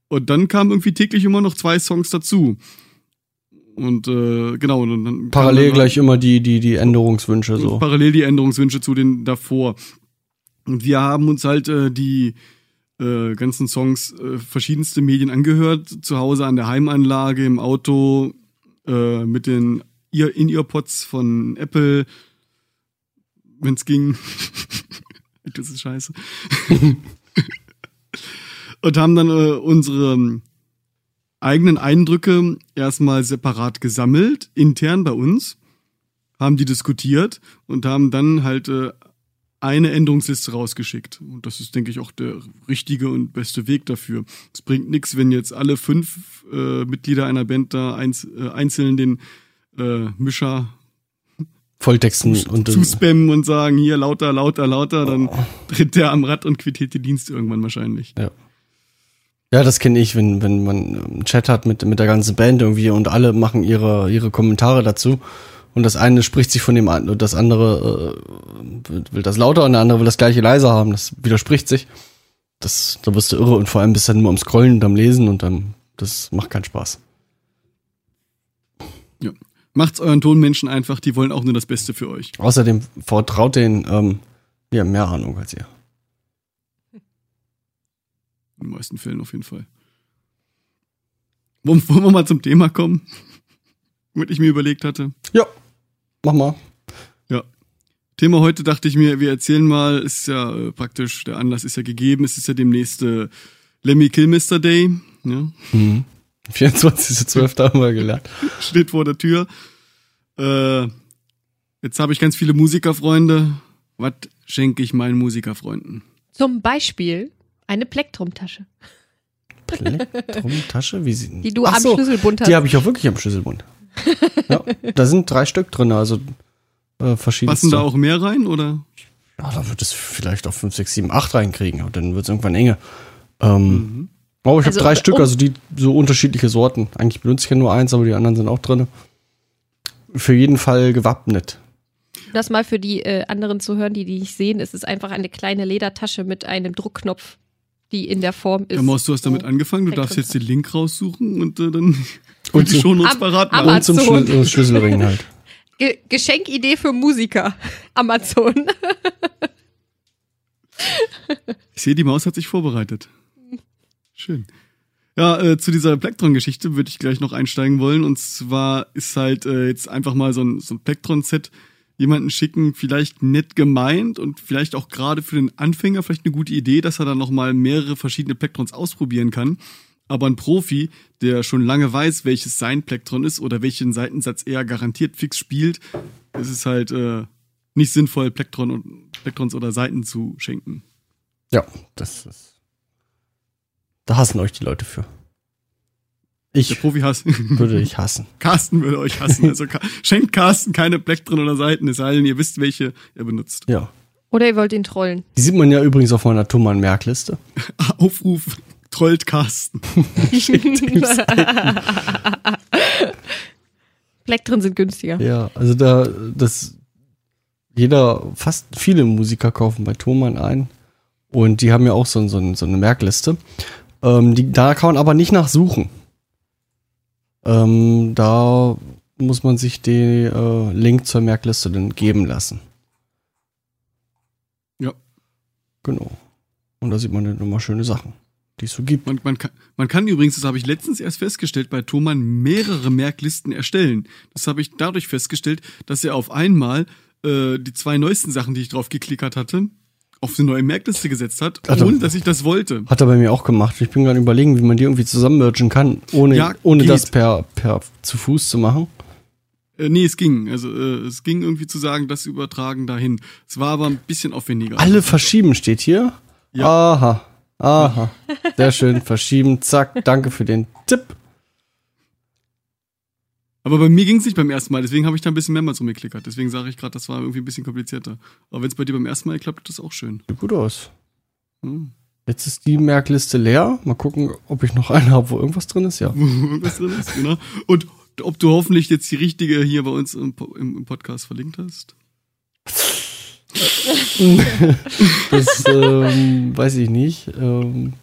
und dann kamen irgendwie täglich immer noch zwei Songs dazu. Und äh, genau, und dann Parallel dann- gleich immer die, die, die Änderungswünsche so. parallel die Änderungswünsche zu den davor. Und wir haben uns halt äh, die äh, ganzen Songs äh, verschiedenste Medien angehört, zu Hause an der Heimanlage, im Auto, äh, mit den Ear In-Ear-Pods von Apple, wenn's ging. das ist scheiße. Und haben dann äh, unsere ähm, eigenen Eindrücke erstmal separat gesammelt, intern bei uns haben die diskutiert und haben dann halt äh, eine Änderungsliste rausgeschickt. Und das ist, denke ich, auch der richtige und beste Weg dafür. Es bringt nichts, wenn jetzt alle fünf äh, Mitglieder einer Band da eins, äh, einzeln den äh, Mischer Volltexten und zu spammen und sagen, hier lauter, lauter, lauter, dann Oh. tritt der am Rad und quittiert die Dienste irgendwann wahrscheinlich. Ja, das kenne ich, wenn, wenn man einen Chat hat mit, mit der ganzen Band irgendwie und alle machen ihre, ihre Kommentare dazu. Und das eine spricht sich von dem anderen und das andere äh, will, will das lauter und der andere will das gleiche leiser haben. Das widerspricht sich. Das, da wirst du irre und vor allem bist du dann nur am Scrollen und am Lesen und dann, das macht keinen Spaß. Ja. Macht's euren Tonmenschen einfach, die wollen auch nur das Beste für euch. Außerdem vertraut denen, ähm, haben mehr Ahnung als ihr. In den meisten Fällen auf jeden Fall. Wollen, wollen wir mal zum Thema kommen? Was ich mir überlegt hatte. Ja, mach mal. Thema heute dachte ich mir, wir erzählen mal, ist ja äh, praktisch, der Anlass ist ja gegeben, es ist ja demnächst äh, Lemmy Kilmister Day, ja, Mhm. 24.12. haben wir gelernt. steht vor der Tür. Äh, jetzt habe ich ganz viele Musikerfreunde. Was schenke ich meinen Musikerfreunden? Zum Beispiel eine Plektrumtasche, Plektrum-Tasche? Wie sie, die du Ach am so, Schlüsselbund hast. Die habe ich auch wirklich am Schlüsselbund. ja, da sind drei Stück drin, also äh, verschiedenste. Passen da auch mehr rein oder? Ja, da wird es vielleicht auf 5, 6, 7, 8 reinkriegen, aber dann wird es irgendwann enge. Ähm, Mhm. Aber ich habe Also, drei Stück, um- also die so unterschiedliche Sorten. Eigentlich benutze ich ja nur eins, aber die anderen sind auch drin. Für jeden Fall gewappnet. Das mal für die äh, anderen zu hören, die die nicht sehen, es ist einfach eine kleine Ledertasche mit einem Druckknopf, die in der Form ist. Ja, Maus, du hast damit so angefangen, du darfst jetzt den Link raussuchen und äh, dann Und die Shownotes Am- parat am- machen. Und zum Amazon. Schlü äh, Schlüsselring halt. Ge Geschenkidee für Musiker. Amazon. Ich sehe, die Maus hat sich vorbereitet. Schön. Ja, äh, zu dieser Plektron-Geschichte würde ich gleich noch einsteigen wollen. Und zwar ist halt äh, jetzt einfach mal so ein, so ein Plektron-Set jemanden schicken, vielleicht nett gemeint und vielleicht auch gerade für den Anfänger vielleicht eine gute Idee, dass er dann nochmal mehrere verschiedene Plektrons ausprobieren kann. Aber ein Profi, der schon lange weiß, welches sein Plektron ist oder welchen Seitensatz er garantiert fix spielt, ist es halt äh, nicht sinnvoll, Plektron und, Plektrons oder Seiten zu schenken. Ja, das ist. Da hassen euch die Leute für. Der Ich Profi hasst. würde ich hassen. Carsten würde euch hassen. Also schenkt Carsten keine Plektron oder Seiten, es sei denn, ihr wisst, welche er benutzt. Ja. Oder ihr wollt ihn trollen. Die sieht man ja übrigens auf meiner Thomann-Merkliste. Aufruf, trollt Carsten. Plektren sind günstiger. Ja, also da, das, jeder, fast viele Musiker kaufen bei Thomann ein. Und die haben ja auch so, so, so eine Merkliste. Ähm, die, da kann man aber nicht nachsuchen. Ähm, da muss man sich den äh, Link zur Merkliste dann geben lassen. Ja. Genau. Und da sieht man dann immer schöne Sachen, die es so gibt. Man, man, kann, man kann übrigens, das habe ich letztens erst festgestellt, bei Thomann mehrere Merklisten erstellen. Das habe ich dadurch festgestellt, dass er auf einmal äh, die zwei neuesten Sachen, die ich drauf geklickert hatte, auf eine neue Merkliste gesetzt hat, da- ohne dass ich das wollte. Hat er bei mir auch gemacht. Ich bin gerade überlegen, wie man die irgendwie zusammenmergen kann, ohne, Ja, ohne geht. das per, per zu Fuß zu machen. Äh, nee, es ging. Also äh, es ging irgendwie zu sagen, das übertragen dahin. Es war aber ein bisschen aufwendiger. Alle verschieben steht hier. Ja. Aha. Aha. Sehr schön. Verschieben. Zack. Danke für den Tipp. Aber bei mir ging es nicht beim ersten Mal, deswegen habe ich da ein bisschen mehrmals rumgeklickert. Deswegen sage ich gerade, das war irgendwie ein bisschen komplizierter. Aber wenn es bei dir beim ersten Mal klappt, ist das auch schön. Sieht gut aus. Hm. Jetzt ist die Merkliste leer. Mal gucken, ob ich noch eine habe, wo irgendwas drin ist. Ja. Wo irgendwas drin ist, genau. Und ob du hoffentlich jetzt die richtige hier bei uns im, im, im Podcast verlinkt hast. Das ähm, weiß ich nicht. Ähm,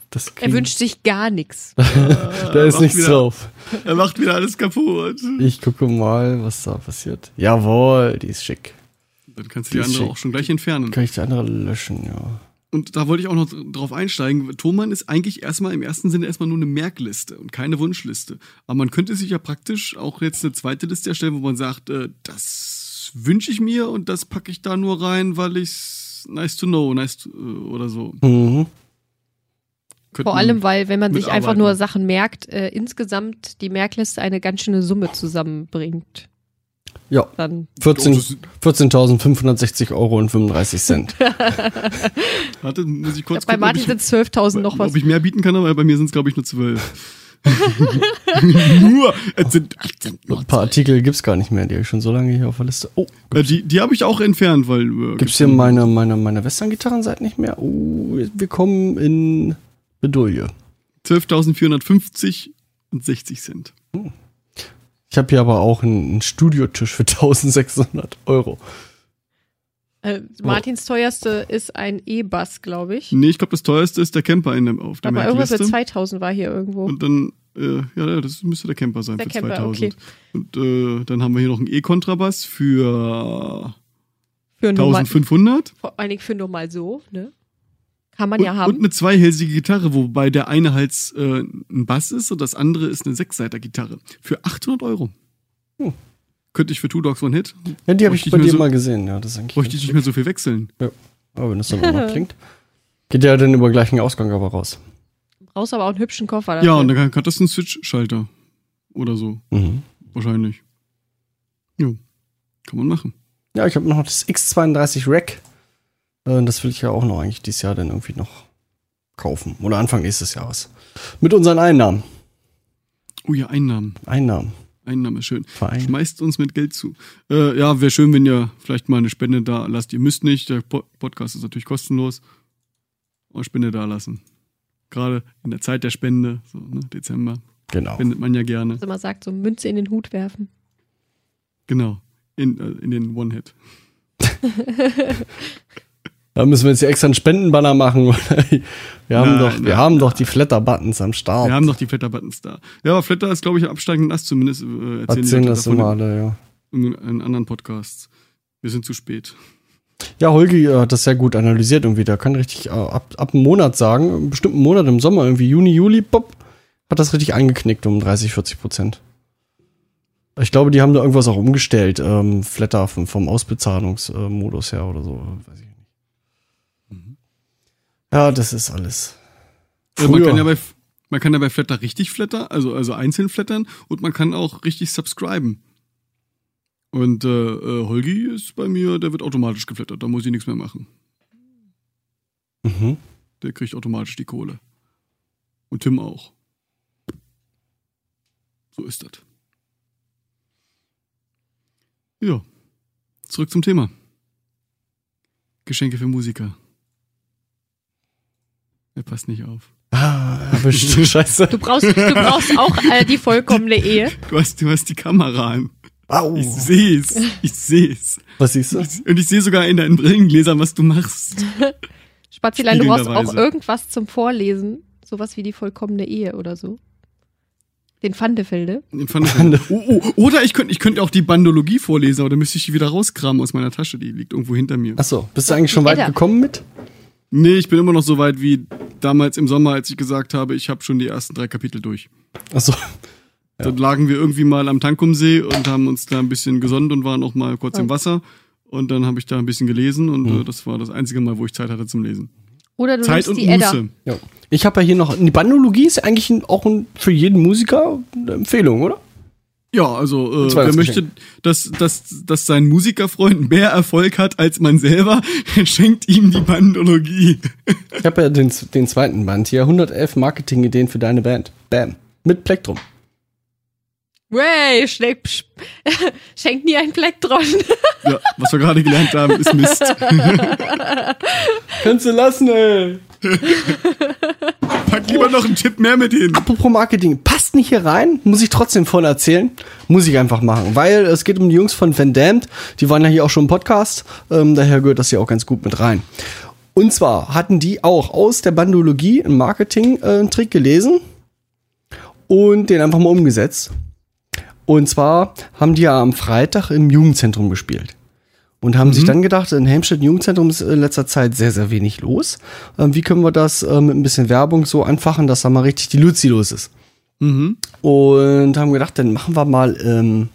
Er wünscht sich gar nichts. da ist nichts wieder- drauf. Er macht wieder alles kaputt. Ich gucke mal, was da passiert. Jawohl, die ist schick. Dann kannst du die Die andere schick. auch schon gleich entfernen. Kann ich die andere löschen, ja. Und da wollte ich auch noch dr- drauf einsteigen. Thomann ist eigentlich erstmal im ersten Sinne erstmal nur eine Merkliste und keine Wunschliste. Aber man könnte sich ja praktisch auch jetzt eine zweite Liste erstellen, wo man sagt, äh, das wünsche ich mir und das packe ich da nur rein, weil ich's nice to know, nice to, äh, oder so. Mhm. Vor allem, weil, wenn man sich einfach nur Sachen merkt, äh, insgesamt die Merkliste eine ganz schöne Summe zusammenbringt. Ja, Dann 14 Oh, das- 14.560 Euro und 35 Cent. Warte, muss ich kurz bei gucken, Martin ob sind ich, es 12.000 noch was. ob ich mehr bieten kann, aber bei mir sind es, glaube ich, nur zwölf. nur, es sind, es sind nur Ein paar Artikel gibt's gar nicht mehr, die habe ich schon so lange hier auf der Liste. Oh, Äh, die die habe ich auch entfernt, weil. Äh, gibt's hier meine, meine, meine Western-Gitarrenseite nicht mehr? Oh, wir kommen in Bedouille. 12.450 und 60 Cent. Ich habe hier aber auch einen, Studiotisch für 1600 Euro. Äh, Martins teuerste ist ein E-Bass, glaube ich. Nee, ich glaube, das teuerste ist der Camper in der, auf der Aber irgendwas mit Merkliste. 2000 war hier irgendwo. Und dann, äh, ja, das müsste der Camper sein Der für Camper, 2000. okay. Und äh, dann haben wir hier noch einen E-Kontrabass für Für nur mal, 1500. vor allen Dingen für nur mal so, ne? Kann man Und, ja und haben. eine zweihälsige Gitarre, wobei der eine halt äh, ein Bass ist und das andere ist eine Sechsseiter-Gitarre. Für 800 Euro. Hm. Könnte ich für Two Dogs One Hit, Ja, die habe ich ich bei dir so- mal gesehen. Ja, das ist eigentlich bräuchte ich nicht mehr so viel wechseln. Aber wenn das dann auch noch klingt. Geht ja dann über gleichen Ausgang aber raus. Brauchst aber auch einen hübschen Koffer. Ja, dafür. und dann kann, hat das einen Switch-Schalter. Oder so, Mhm. wahrscheinlich. Ja, kann man machen. Ja, ich habe noch das X32 Rack. Äh, Das will ich ja auch noch eigentlich dieses Jahr dann irgendwie noch kaufen. Oder Anfang nächstes Jahres. Mit unseren Einnahmen. Oh ja, Einnahmen. Einnahmen. Einnahmen ist schön. Verein. Schmeißt uns mit Geld zu. Äh, ja, wäre schön, wenn ihr vielleicht mal eine Spende da lasst. Ihr müsst nicht. Der Po- Podcast ist natürlich kostenlos. Aber Spende da lassen. Gerade in der Zeit der Spende, so, ne, Dezember, Genau. spendet man ja gerne. Was immer sagt, so Münze in den Hut werfen. Genau. In, äh, in den One-Hit. Da müssen wir jetzt hier extra einen Spendenbanner machen. wir haben Nein, doch, wir nein, haben doch die Flatter-Buttons am Start. Wir haben noch die Flatter-Buttons da. Ja, aber Flatter ist, glaube ich, ein absteigender Ast, zumindest äh, erzählen, Erzählen das immer alle, ja. in, in anderen Podcasts. Wir sind zu spät. Ja, Holgi äh, hat das sehr gut analysiert irgendwie. Der kann richtig äh, ab, ab einem Monat sagen, einen bestimmten Monat im Sommer, irgendwie Juni, Juli, pop, hat das richtig eingeknickt um 30, 40 Prozent. Ich glaube, die haben da irgendwas auch umgestellt, ähm, Flatter vom, vom Ausbezahlungsmodus her oder so. Weiß ich. Ja, das ist alles. Äh, man kann ja bei, Man kann dabei Flatter richtig flattern, also, also einzeln flattern und man kann auch richtig subscriben. Und äh, äh, Holgi ist bei mir, der wird automatisch geflattert, da muss ich nichts mehr machen. Mhm. Der kriegt automatisch die Kohle. Und Tim auch. So ist das. Ja. Zurück zum Thema. Geschenke für Musiker. Er passt nicht auf. Ah, erwischt. Scheiße. Du brauchst, du brauchst auch äh, die vollkommene Ehe. Du hast, du hast die Kamera an. Au. Ich seh's. Ich seh's. Was siehst du? Und ich sehe sogar in deinen Brillengläsern, was du machst. Spazilein, du brauchst auch irgendwas zum Vorlesen. Sowas wie die vollkommene Ehe oder so. Den Pfandefelde. Den fand ich oh, oh, oder ich könnte ich könnte auch die Bandologie vorlesen, aber dann müsste ich die wieder rauskramen aus meiner Tasche. Die liegt irgendwo hinter mir. Achso, bist du eigentlich schon weit gekommen mit? Nee, ich bin immer noch so weit wie damals im Sommer, als ich gesagt habe, ich habe schon die ersten drei Kapitel durch. Achso. Da lagen wir irgendwie mal am Tankumsee und haben uns da ein bisschen gesonnt und waren auch mal kurz im Wasser. Und dann habe ich da ein bisschen gelesen und äh, das war das einzige Mal, wo ich Zeit hatte zum Lesen. Oder du Zeit nimmst und die Edda. Muße. Ja. Ich habe ja hier noch. Die Bandologie ist eigentlich auch ein, für jeden Musiker eine Empfehlung, oder? Ja, also äh, wer möchte, dass, dass, dass sein Musikerfreund mehr Erfolg hat als man selber, schenkt ihm die Bandologie. Ich habe ja den, den zweiten Band hier. 111 Marketing-Ideen für deine Band. Bam. Mit Plektrum. Way, schenk, schenk nie ein Plektron. Ja, was wir gerade gelernt haben, ist Mist. Kannst du lassen, ey. Pack lieber noch einen Tipp mehr mit hin. Apropos Marketing, passt nicht hier rein, muss ich trotzdem von erzählen. Muss ich einfach machen, weil es geht um die Jungs von Van Damt, die waren ja hier auch schon im Podcast, ähm, daher gehört das hier auch ganz gut mit rein. Und zwar hatten die auch aus der Bandologie einen Marketing-Trick gelesen und den einfach mal umgesetzt. Und zwar haben die ja am Freitag im Jugendzentrum gespielt. Und haben sich dann gedacht, in Helmstedt Jugendzentrum ist in letzter Zeit sehr, sehr wenig los. Ähm, wie können wir das äh, mit ein bisschen Werbung so anfachen, dass da mal richtig die Luzi los ist? Mhm. Und haben gedacht, dann machen wir mal ähm,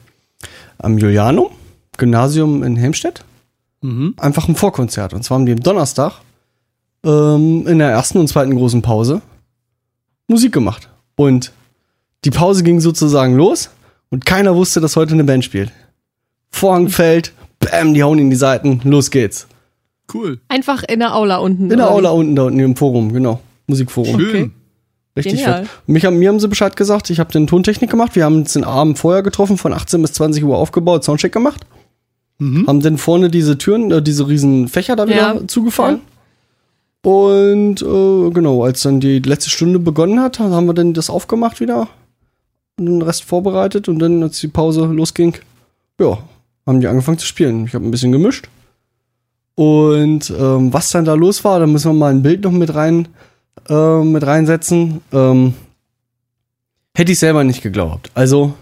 am Julianum, Gymnasium in Helmstedt, Mhm. einfach ein Vorkonzert. Und zwar haben die am Donnerstag ähm, in der ersten und zweiten großen Pause Musik gemacht. Und die Pause ging sozusagen los und keiner wusste, dass heute eine Band spielt. Vorhang fällt, bam, die hauen in die Seiten, los geht's. Cool. Einfach in der Aula unten. In der Aula unten da unten im Forum, genau. Musikforum. Schön. Okay. Richtig Genial. fett. Mich haben, mir haben sie Bescheid gesagt, ich habe den Tontechnik gemacht. Wir haben uns den Abend vorher getroffen, von 18 bis 20 Uhr aufgebaut, Soundcheck gemacht. Mhm. Haben dann vorne diese Türen, äh, diese riesen Fächer da wieder Ja. zugefahren. Und äh, genau, als dann die letzte Stunde begonnen hat, haben wir dann das aufgemacht wieder. Den Rest vorbereitet. Und dann, als die Pause losging, ja, haben die angefangen zu spielen. Ich habe ein bisschen gemischt. Und ähm, was dann da los war, da müssen wir mal ein Bild noch mit rein äh, mit reinsetzen. Ähm, hätte ich selber nicht geglaubt. Also,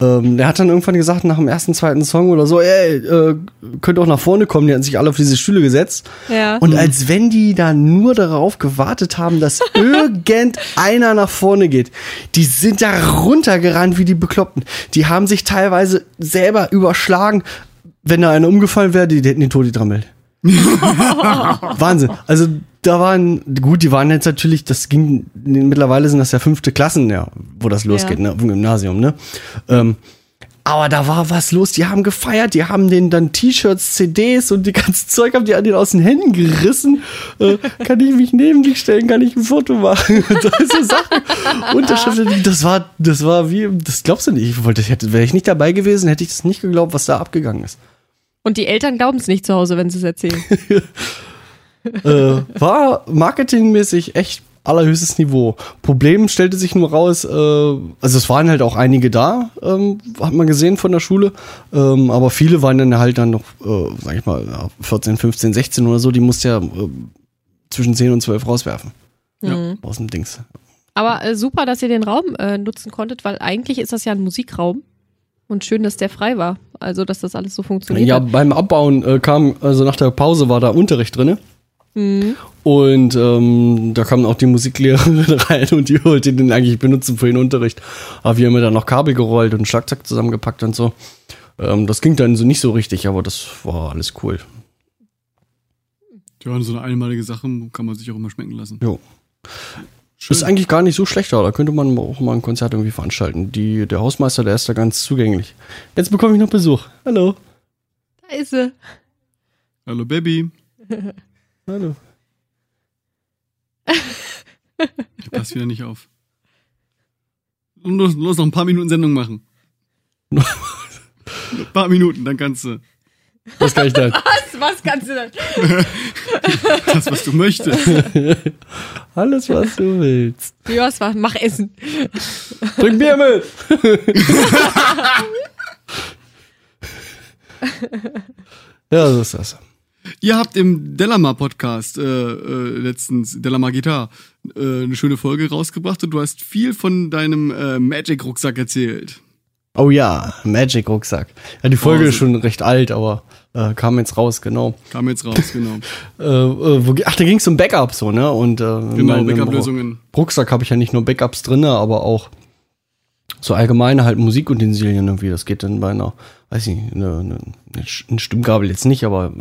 ähm, der hat dann irgendwann gesagt, nach dem ersten, zweiten Song oder so, ey, äh, könnt auch nach vorne kommen. Die hatten sich alle auf diese Stühle gesetzt. Ja. Und als wenn die da nur darauf gewartet haben, dass irgendeiner nach vorne geht. Die sind da runtergerannt wie die Bekloppten. Die haben sich teilweise selber überschlagen. Wenn da einer umgefallen wäre, die, die hätten den Tod getrammelt. Wahnsinn. Also da waren, gut, die waren jetzt natürlich, das ging, mittlerweile sind das ja fünfte Klassen, ja, wo das losgeht, Ja. ne, im Gymnasium, ne. Ähm, aber da war was los, die haben gefeiert, die haben den dann T-Shirts, CDs und die ganze Zeug haben die an den aus den Händen gerissen. Äh, kann ich mich neben dich stellen, kann ich ein Foto machen? Solche Sachen. Unterschriften, das war, das war wie, das glaubst du nicht. Ich wollte, ich hätte, wäre ich nicht dabei gewesen, hätte ich das nicht geglaubt, was da abgegangen ist. Und die Eltern glauben es nicht zu Hause, wenn sie es erzählen. äh, war marketingmäßig echt allerhöchstes Niveau. Problem stellte sich nur raus, äh, also es waren halt auch einige da, ähm, hat man gesehen von der Schule, ähm, aber viele waren dann halt dann noch, äh, sag ich mal, ja, 14, 15, 16 oder so, die musste ja äh, zwischen 10 und 12 rauswerfen. Mhm. Aus dem Dings. Aber äh, super, dass ihr den Raum äh, nutzen konntet, weil eigentlich ist das ja ein Musikraum. Und schön, dass der frei war. Also, dass das alles so funktioniert Ja, hat. beim Abbauen äh, kam, also nach der Pause war da Unterricht drinne. Mhm. Und ähm, da kam auch die Musiklehrerin rein und die wollte den eigentlich benutzen für den Unterricht. Aber wir haben ja dann noch Kabel gerollt und Schlagzeug zusammengepackt und so. Ähm, das ging dann so nicht so richtig, aber das war alles cool. Ja, so eine einmalige Sache kann man sich auch immer schmecken lassen. Jo. Ist eigentlich gar nicht so schlecht da. Da könnte man auch mal ein Konzert irgendwie veranstalten. Die, der Hausmeister, der ist da ganz zugänglich. Jetzt bekomme ich noch Besuch. Hallo. Da ist sie. Hallo Baby. Hallo. Ich pass wieder nicht auf. Und los, los, noch ein paar Minuten Sendung machen. Noch ein paar Minuten, dann kannst du Was kann ich da? Was? Was kannst du denn? das, was du möchtest. Alles, was du willst. War? Mach Essen. Bring Bier mit. ja, so ist das. Ihr habt im Delamar Podcast äh, äh, letztens, Delamar Gitar, äh, eine schöne Folge rausgebracht und du hast viel von deinem äh, Magic-Rucksack erzählt. Oh ja, Magic Rucksack. Ja, die Folge Oh, ist schon recht alt, aber äh, kam jetzt raus, genau. Kam jetzt raus, genau. Äh, äh, wo, ach, da ging es um Backup so, ne? Und äh, Genau, Backup-Lösungen. Rucksack habe ich ja nicht nur Backups drinne, aber auch so allgemeine halt Musikutensilien irgendwie. Das geht dann bei einer, weiß ich nicht, eine, eine, eine Sch- eine Stimmgabel jetzt nicht, aber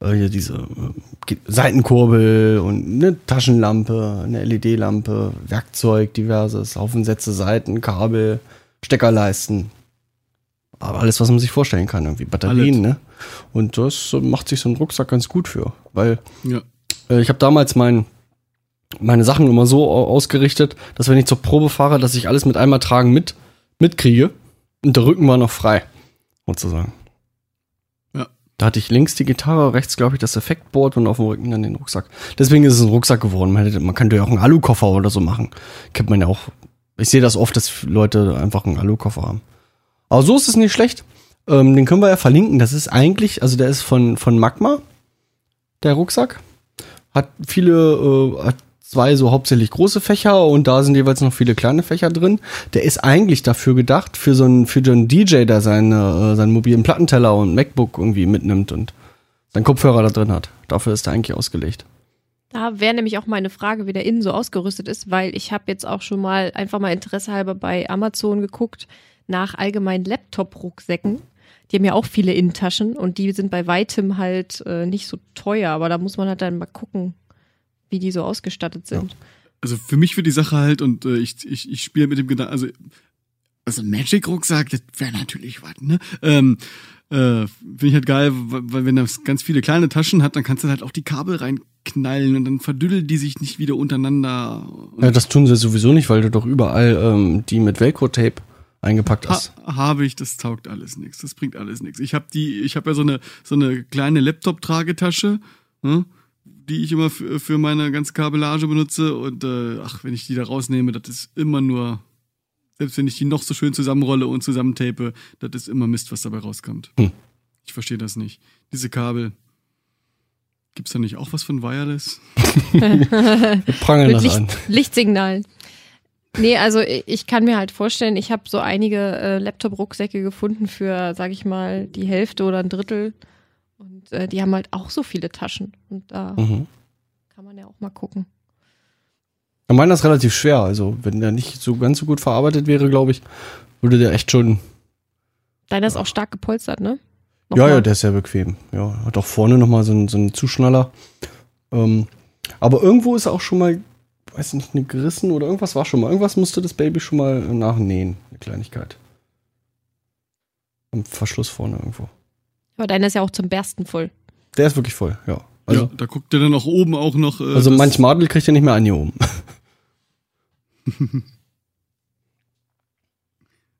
äh, hier diese äh, Seitenkurbel und eine Taschenlampe, eine LED-Lampe, Werkzeug, diverses, Haufen Sätze, Seiten, Kabel, Steckerleisten. Aber alles, was man sich vorstellen kann, irgendwie Batterien, ne? Und das äh, macht sich so ein Rucksack ganz gut für, weil Ja. äh, ich habe damals mein, meine Sachen immer so au- ausgerichtet, dass wenn ich zur Probe fahre, dass ich alles mit einmal tragen mit mitkriege und der Rücken war noch frei, sozusagen. Da hatte ich links die Gitarre, rechts glaube ich das Effektboard und auf dem Rücken dann den Rucksack. Deswegen ist es ein Rucksack geworden. Man könnte ja auch einen Alukoffer oder so machen. Kennt man ja auch. Ich sehe das oft, dass Leute einfach einen Alukoffer haben. Aber so ist es nicht schlecht. Ähm, den können wir ja verlinken. Das ist eigentlich, also der ist von, von Magma, der Rucksack. Hat viele, äh, hat zwei so hauptsächlich große Fächer und da sind jeweils noch viele kleine Fächer drin. Der ist eigentlich dafür gedacht, für so einen, für so einen DJ, der seine, äh, seinen mobilen Plattenteller und MacBook irgendwie mitnimmt und seinen Kopfhörer da drin hat. Dafür ist er eigentlich ausgelegt. Da wäre nämlich auch meine Frage, wie der innen so ausgerüstet ist, weil ich habe jetzt auch schon mal einfach mal Interesse halber bei Amazon geguckt nach allgemeinen Laptop-Rucksäcken. Die haben ja auch viele Innentaschen und die sind bei weitem halt äh, nicht so teuer, aber da muss man halt dann mal gucken, wie die so ausgestattet sind. Also für mich wird die Sache halt, und äh, ich, ich, ich spiele mit dem Gedanken, also, also Magic-Rucksack, das wäre natürlich was, ne? Ähm, äh, Finde ich halt geil, weil weil wenn das ganz viele kleine Taschen hat, dann kannst du halt auch die Kabel reinknallen und dann verdüddeln die sich nicht wieder untereinander. Ja, das tun sie sowieso nicht, weil du doch überall ähm, die mit Velcro-Tape eingepackt hast. ha habe ich, das taugt alles nichts, das bringt alles nichts. Ich habe die, ich habe ja so eine so eine kleine Laptop-Tragetasche, ne? Die ich immer für, für meine ganze Kabellage benutze und äh, ach, wenn ich die da rausnehme, das ist immer nur, selbst wenn ich die noch so schön zusammenrolle und zusammentape, das ist immer Mist, was dabei rauskommt. Hm. Ich verstehe das nicht. Diese Kabel. Gibt's da nicht auch was von Wireless? Wir prangern Mit das Licht, an. Lichtsignalen. Nee, also ich ich kann mir halt vorstellen, ich habe so einige äh, Laptop-Rucksäcke gefunden für, sag ich mal, die Hälfte oder ein Drittel. Und äh, die haben halt auch so viele Taschen. Und da Mhm. kann man ja auch mal gucken. Ich meine, das ist relativ schwer. Also, wenn der nicht so ganz so gut verarbeitet wäre, glaube ich, würde der echt schon. Deiner ist auch stark gepolstert, ne? Ja, ja, der ist sehr bequem. Ja, hat auch vorne nochmal so einen, so einen Zuschnaller. Ähm, aber irgendwo ist auch schon mal, weiß nicht, eine gerissen oder irgendwas war schon mal. Irgendwas musste das Baby schon mal nachnähen. Eine Kleinigkeit. Am Verschluss vorne irgendwo. Aber deiner ist ja auch zum Bersten voll. Der ist wirklich voll, ja. Also, ja, da guckt ihr dann auch oben auch noch. Äh, also manch Madel kriegt er nicht mehr an hier oben.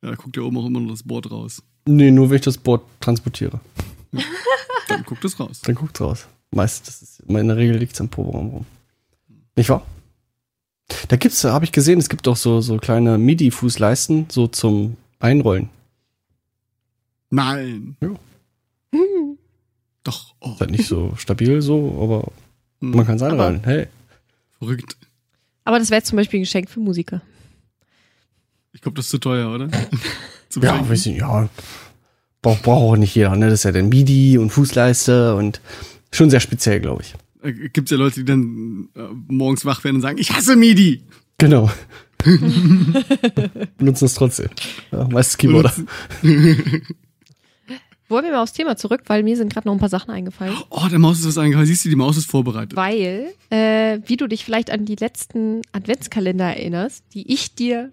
Ja, da guckt ja oben auch immer noch das Board raus. nee, nur wenn ich das Board transportiere. Dann guckt es raus. Dann guckt's raus. Meist, das ist, in der Regel liegt's am Proberaum rum. Nicht wahr? Da gibt's, habe ich gesehen, es gibt auch so, so kleine MIDI-Fußleisten, so zum Einrollen. Nein. Ja. Doch. Oh, Ist halt nicht so stabil so, aber hm, man kann es einrollen. Hey. verrückt. Aber das wäre zum Beispiel ein Geschenk für Musiker. Ich glaube, das ist zu teuer, oder? Zum Ja, weiß ich nicht, ja. Braucht braucht auch nicht jeder, ne? Das ist ja dann MIDI und Fußleiste und schon sehr speziell, glaube ich. Äh, Gibt's ja Leute, die dann äh, morgens wach werden und sagen, ich hasse MIDI. Genau. Benutzen es trotzdem. Ja, meistens Keyboarder. Wollen wir mal aufs Thema zurück, weil mir sind gerade noch ein paar Sachen eingefallen. Oh, der Maus ist was eingefallen. Siehst du, die Maus ist vorbereitet. Weil, äh, wie du dich vielleicht an die letzten Adventskalender erinnerst, die ich dir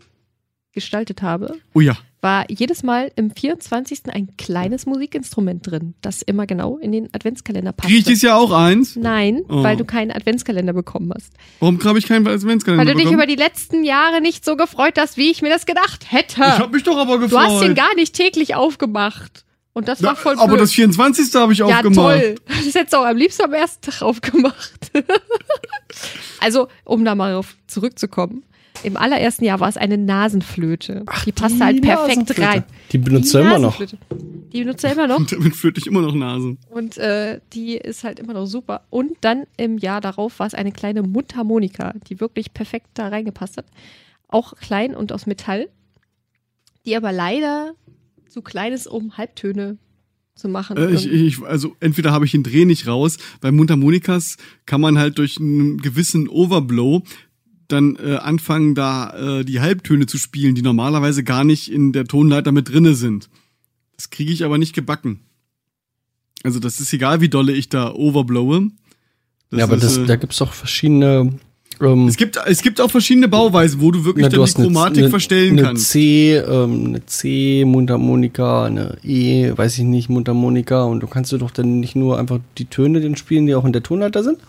gestaltet habe, Oh ja. war jedes Mal im 24. ein kleines Musikinstrument drin, das immer genau in den Adventskalender passt. Krieg ich dieses Jahr auch eins? Nein, Oh. weil du keinen Adventskalender bekommen hast. Warum habe ich keinen Adventskalender Weil du dich bekommen? über die letzten Jahre nicht so gefreut hast, wie ich mir das gedacht hätte. Ich hab mich doch aber gefreut. du hast den gar nicht täglich aufgemacht. Und das war voll aber blöd. das 24. habe ich ja, aufgemacht. toll. Das hättest du auch am liebsten am ersten Tag aufgemacht. also, um da mal drauf zurückzukommen. Im allerersten Jahr war es eine Nasenflöte. die passte halt perfekt rein. Die benutzt er immer noch. Die benutzt er immer noch. Und damit flöte ich immer noch Nase. Und äh, die ist halt immer noch super. Und dann im Jahr darauf war es eine kleine Mundharmonika, die wirklich perfekt da reingepasst hat. Auch klein und aus Metall, die aber leider zu klein ist, um Halbtöne zu machen. Äh, ich, ich, also entweder habe ich den Dreh nicht raus. Bei Mundharmonikas kann man halt durch einen gewissen Overblow dann äh, anfangen, da äh, die Halbtöne zu spielen, die normalerweise gar nicht in der Tonleiter mit drinne sind. Das kriege ich aber nicht gebacken. Also das ist egal, wie dolle ich da overblowe. Das ja, aber ist, das, äh, da gibt's doch verschiedene. Ähm, es gibt es gibt auch verschiedene Bauweisen, wo du wirklich na, dann die Chromatik verstellen eine kannst. C, ähm, eine C Mundharmonika, eine E, weiß ich nicht, Mundharmonika und du kannst du doch dann nicht nur einfach die Töne den spielen, die auch in der Tonleiter sind?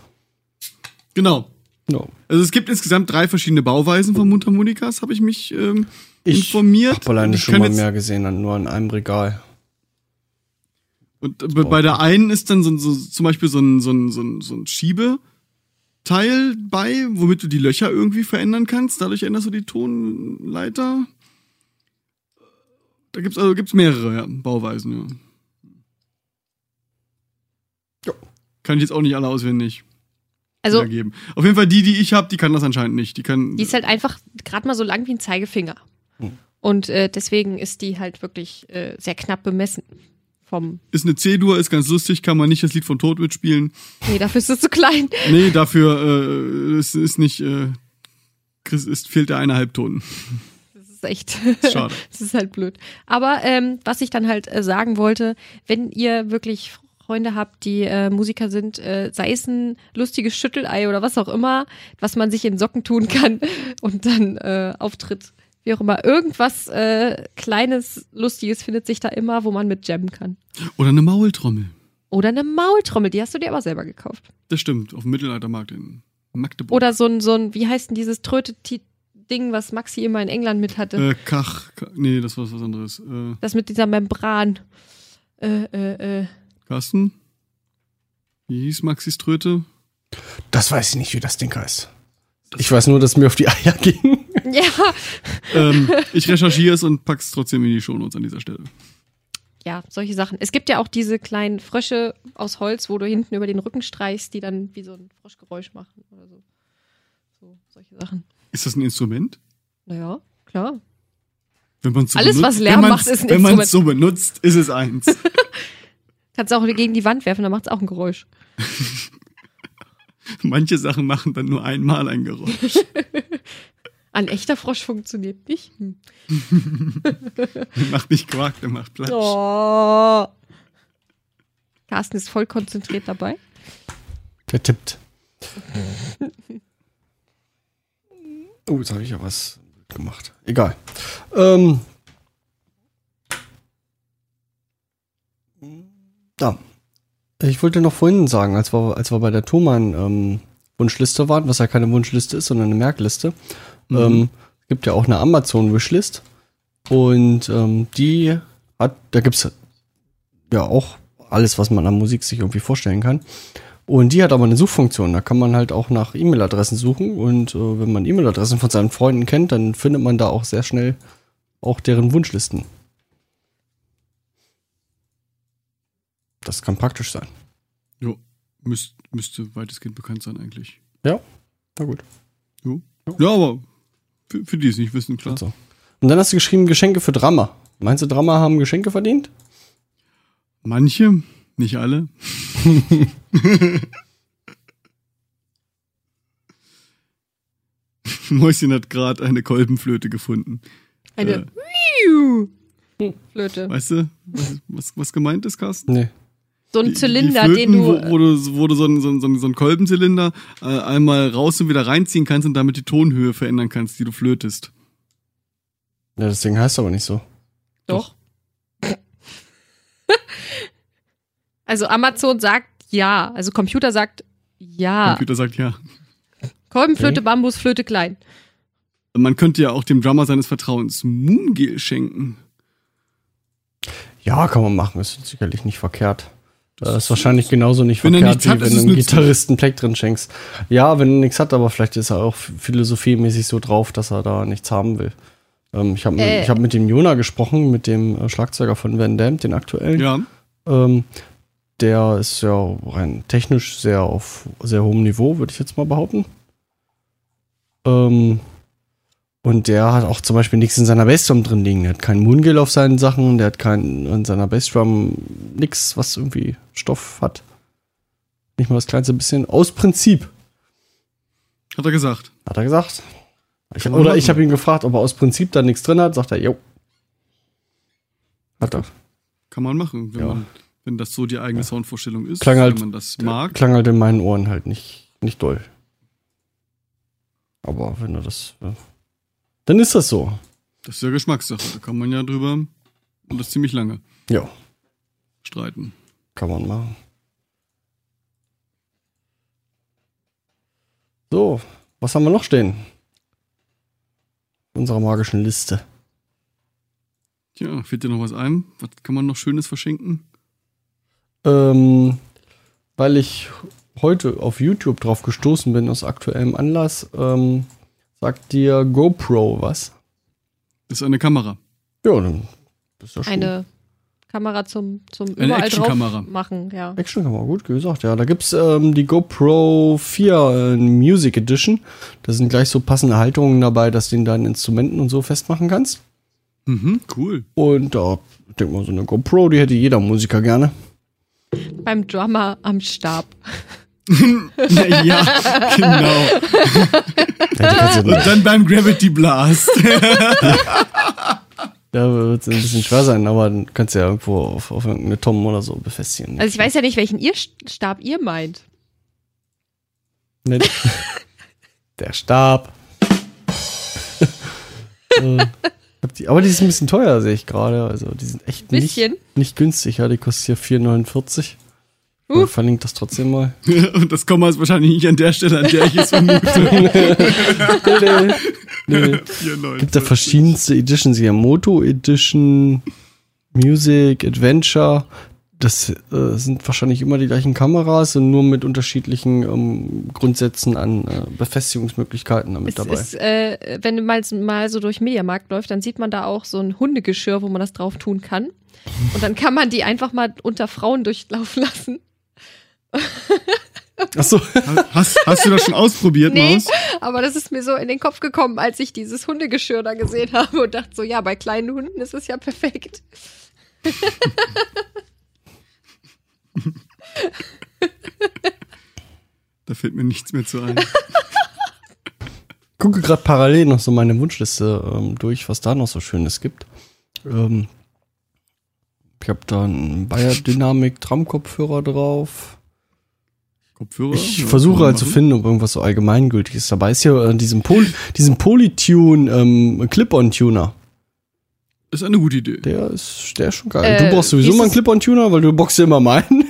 Genau. No. Also es gibt insgesamt drei verschiedene Bauweisen von Mundharmonikas, habe ich mich ähm, Ich informiert. hab alleine Ich schon mal mehr gesehen, nur an einem Regal. Und äh, bei der einen ist dann so, so zum Beispiel so ein, so ein, so ein, so ein Schiebeteil bei, womit du die Löcher irgendwie verändern kannst. Dadurch änderst du die Tonleiter. Da gibt's also gibt's mehrere ja, Bauweisen, ja. Ja. Kann ich jetzt auch nicht alle auswendig also, wiedergeben. Auf jeden Fall die, die ich habe, die kann das anscheinend nicht. Die kann. die ist halt einfach gerade mal so lang wie ein Zeigefinger. Hm. Und äh, deswegen ist die halt wirklich äh, sehr knapp bemessen. Vom. ist eine C-Dur, ist ganz lustig, kann man nicht das Lied von Tod mitspielen. Nee, dafür ist es zu klein. Nee, dafür äh, es ist nicht. Äh, Chris, ist, fehlt der eine Halbton. Das ist echt. Schade. das ist halt blöd. Aber ähm, was ich dann halt äh, sagen wollte, wenn ihr wirklich Freunde habt, die äh, Musiker sind, äh, sei es ein lustiges Schüttelei oder was auch immer, was man sich in Socken tun kann und dann äh, auftritt. Wie auch immer. Irgendwas äh, Kleines, Lustiges findet sich da immer, wo man mit jammen kann. Oder eine Maultrommel. Oder eine Maultrommel, die hast du dir aber selber gekauft. Das stimmt, auf dem Mittelaltermarkt in Magdeburg. Oder so ein, so ein wie heißt denn dieses Tröte-Ding, was Maxi immer in England mit hatte? äh, Kach, Ka- nee, das war was anderes. Äh, Das mit dieser Membran. Äh, äh, äh. Carsten? Wie hieß Maxis Tröte? Das weiß ich nicht, wie das Ding heißt. Ich weiß nur, dass es mir auf die Eier ging. Ja, ähm, ich recherchiere es und pack's trotzdem in die Shownotes an dieser Stelle. ja, solche Sachen. Es gibt ja auch diese kleinen Frösche aus Holz, wo du hinten über den Rücken streichst, die dann wie so ein Froschgeräusch machen oder so. So, solche Sachen. Ist das ein Instrument? Naja, klar. Wenn man's so Alles, benutzt, was Lärm macht, ist ein Wenn man Instrument. es so benutzt, ist es eins. Kannst du auch gegen die Wand werfen, dann macht's auch ein Geräusch. Manche Sachen machen dann nur einmal ein Geräusch. Ein echter Frosch funktioniert nicht. Hm. Der macht nicht Quark, der macht Platsch. Oh. Carsten ist voll konzentriert dabei. Der tippt. Oh, jetzt habe ich ja was gemacht. Egal. Ähm. Ja. Ich wollte noch vorhin sagen, als wir, als wir bei der Thomann ähm, Wunschliste waren, was ja keine Wunschliste ist, sondern eine Merkliste, ähm, gibt ja auch eine Amazon-Wishlist. Und ähm, die hat, da gibt's ja auch alles, was man an Musik sich irgendwie vorstellen kann. Und die hat aber eine Suchfunktion. Da kann man halt auch nach E-Mail-Adressen suchen. Und äh, wenn man E-Mail-Adressen von seinen Freunden kennt, dann findet man da auch sehr schnell auch deren Wunschlisten. Das kann praktisch sein. Jo, müsst, müsste weitestgehend bekannt sein eigentlich. Ja, na gut. Jo. Ja, aber für, für die es nicht wissen, klar. So. Und dann hast du geschrieben Geschenke für Drama. Meinst du, Drama haben Geschenke verdient? Manche, nicht alle. Mäuschen hat gerade eine Kolbenflöte gefunden. Eine. Äh, Piu. Flöte. Weißt du, was, was, was gemeint ist, Carsten? Nee. So ein Zylinder, die den Flöten, du. Wo, wo du, wo du so einen, so einen, so einen- so einen Kolbenzylinder äh, einmal raus und wieder reinziehen kannst und damit die Tonhöhe verändern kannst, die du flötest. Ja, das Ding heißt aber nicht so. Doch. also Amazon sagt ja. Also Computer sagt ja. Computer sagt ja. Kolbenflöte, Okay. Bambusflöte, klein. Man könnte ja auch dem Drummer seines Vertrauens Moongel schenken. Ja, kann man machen. Ist sicherlich nicht verkehrt. Das ist wahrscheinlich genauso nicht Wenn er verkehrt, nichts wie hat, wenn du einem. Gitarristen Pleck drin schenkst. Ja, wenn er nichts hat, aber vielleicht ist er auch philosophiemäßig so drauf, dass er da nichts haben will. Ähm, ich habe Äh. ich hab mit dem Jona gesprochen, mit dem äh, Schlagzeuger von Van Damme, den aktuellen. Ja. Ähm, der ist ja rein technisch sehr auf sehr hohem Niveau, würde ich jetzt mal behaupten. Ähm, und der hat auch zum Beispiel nichts in seiner Bassdrum drin liegen. Der hat keinen Moongale auf seinen Sachen, der hat keinen in seiner Bassdrum nichts, was irgendwie Stoff hat. Nicht mal das kleinste bisschen. Aus Prinzip, Hat er gesagt. hat er gesagt. Ich, oder ich habe ihn gefragt, ob er aus Prinzip da nichts drin hat. Sagt er, jo. Hat er. Kann man machen, wenn, Ja. man, wenn das so die eigene Soundvorstellung ist. Klang halt- wenn man das mag. Klang halt in meinen Ohren halt nicht, nicht doll. Aber wenn du das. Ja. Dann ist das so. Das ist ja Geschmackssache. Da kann man ja drüber und das ziemlich lange Ja, streiten. kann man machen. So, was haben wir noch stehen? In unserer magischen Liste. Tja, fällt dir noch was ein? Was kann man noch Schönes verschenken? Ähm, weil ich heute auf YouTube drauf gestoßen bin, aus aktuellem Anlass, ähm, sagt dir GoPro was? Das ist eine Kamera. Ja, dann ist ja schon. Eine Kamera zum, zum Eine überall Actionkamera. drauf machen, ja. Actionkamera, gut gesagt, ja. Da gibt's ähm, die GoPro 4 äh, Music Edition. Da sind gleich so passende Halterungen dabei, dass du den deinen Instrumenten und so festmachen kannst. Mhm, cool. Und da denk mal, so eine GoPro, die hätte jeder Musiker gerne. Beim Drummer am Stab. Ja, ja, genau. Ja, Und dann beim Gravity Blast. da wird es ein bisschen schwer sein, aber dann kannst du ja irgendwo auf, auf irgendeine Tom oder so befestigen. Also ich weiß ja nicht, welchen ihr Stab ihr meint. Nicht. Der Stab. Äh, aber die ist ein bisschen teuer, sehe ich gerade. Also die sind echt nicht, Bisschen. nicht günstig. Ja, die kostet hier 4,49. Uh. Ich verlinke das trotzdem mal. Und das Komma ist wahrscheinlich nicht an der Stelle, an der ich es vermute. nee, nee. 94. Gibt da verschiedenste Editions hier. Moto Edition, Music, Adventure. Das äh, sind wahrscheinlich immer die gleichen Kameras und nur mit unterschiedlichen ähm, Grundsätzen an äh, Befestigungsmöglichkeiten damit Es dabei. ist, äh, wenn du mal, mal so durch Mediamarkt läuft, dann sieht man da auch so ein Hundegeschirr, wo man das drauf tun kann. Und dann kann man die einfach mal unter Frauen durchlaufen lassen. Achso, Hast, hast du das schon ausprobiert, Nee, Maus? aber das ist mir so in den Kopf gekommen, als ich dieses Hundegeschirr da gesehen habe und dachte so, ja, bei kleinen Hunden ist es ja perfekt. Da fällt mir nichts mehr zu ein. gucke gerade parallel noch so meine Wunschliste ähm, durch, was da noch so Schönes gibt. Ähm, ich habe da einen Bayer Dynamic Tram-Kopfhörer drauf. Kopfhörer? Ich Ja, versuche halt zu finden, ob irgendwas so allgemeingültiges dabei ist. Hier äh, diesen, Pol diesen Polytune ähm, Clip-on-Tuner. Ist eine gute Idee. Der ist, der ist schon geil. Äh, du brauchst sowieso mal einen Clip-on-Tuner, weil du boxst ja immer meinen.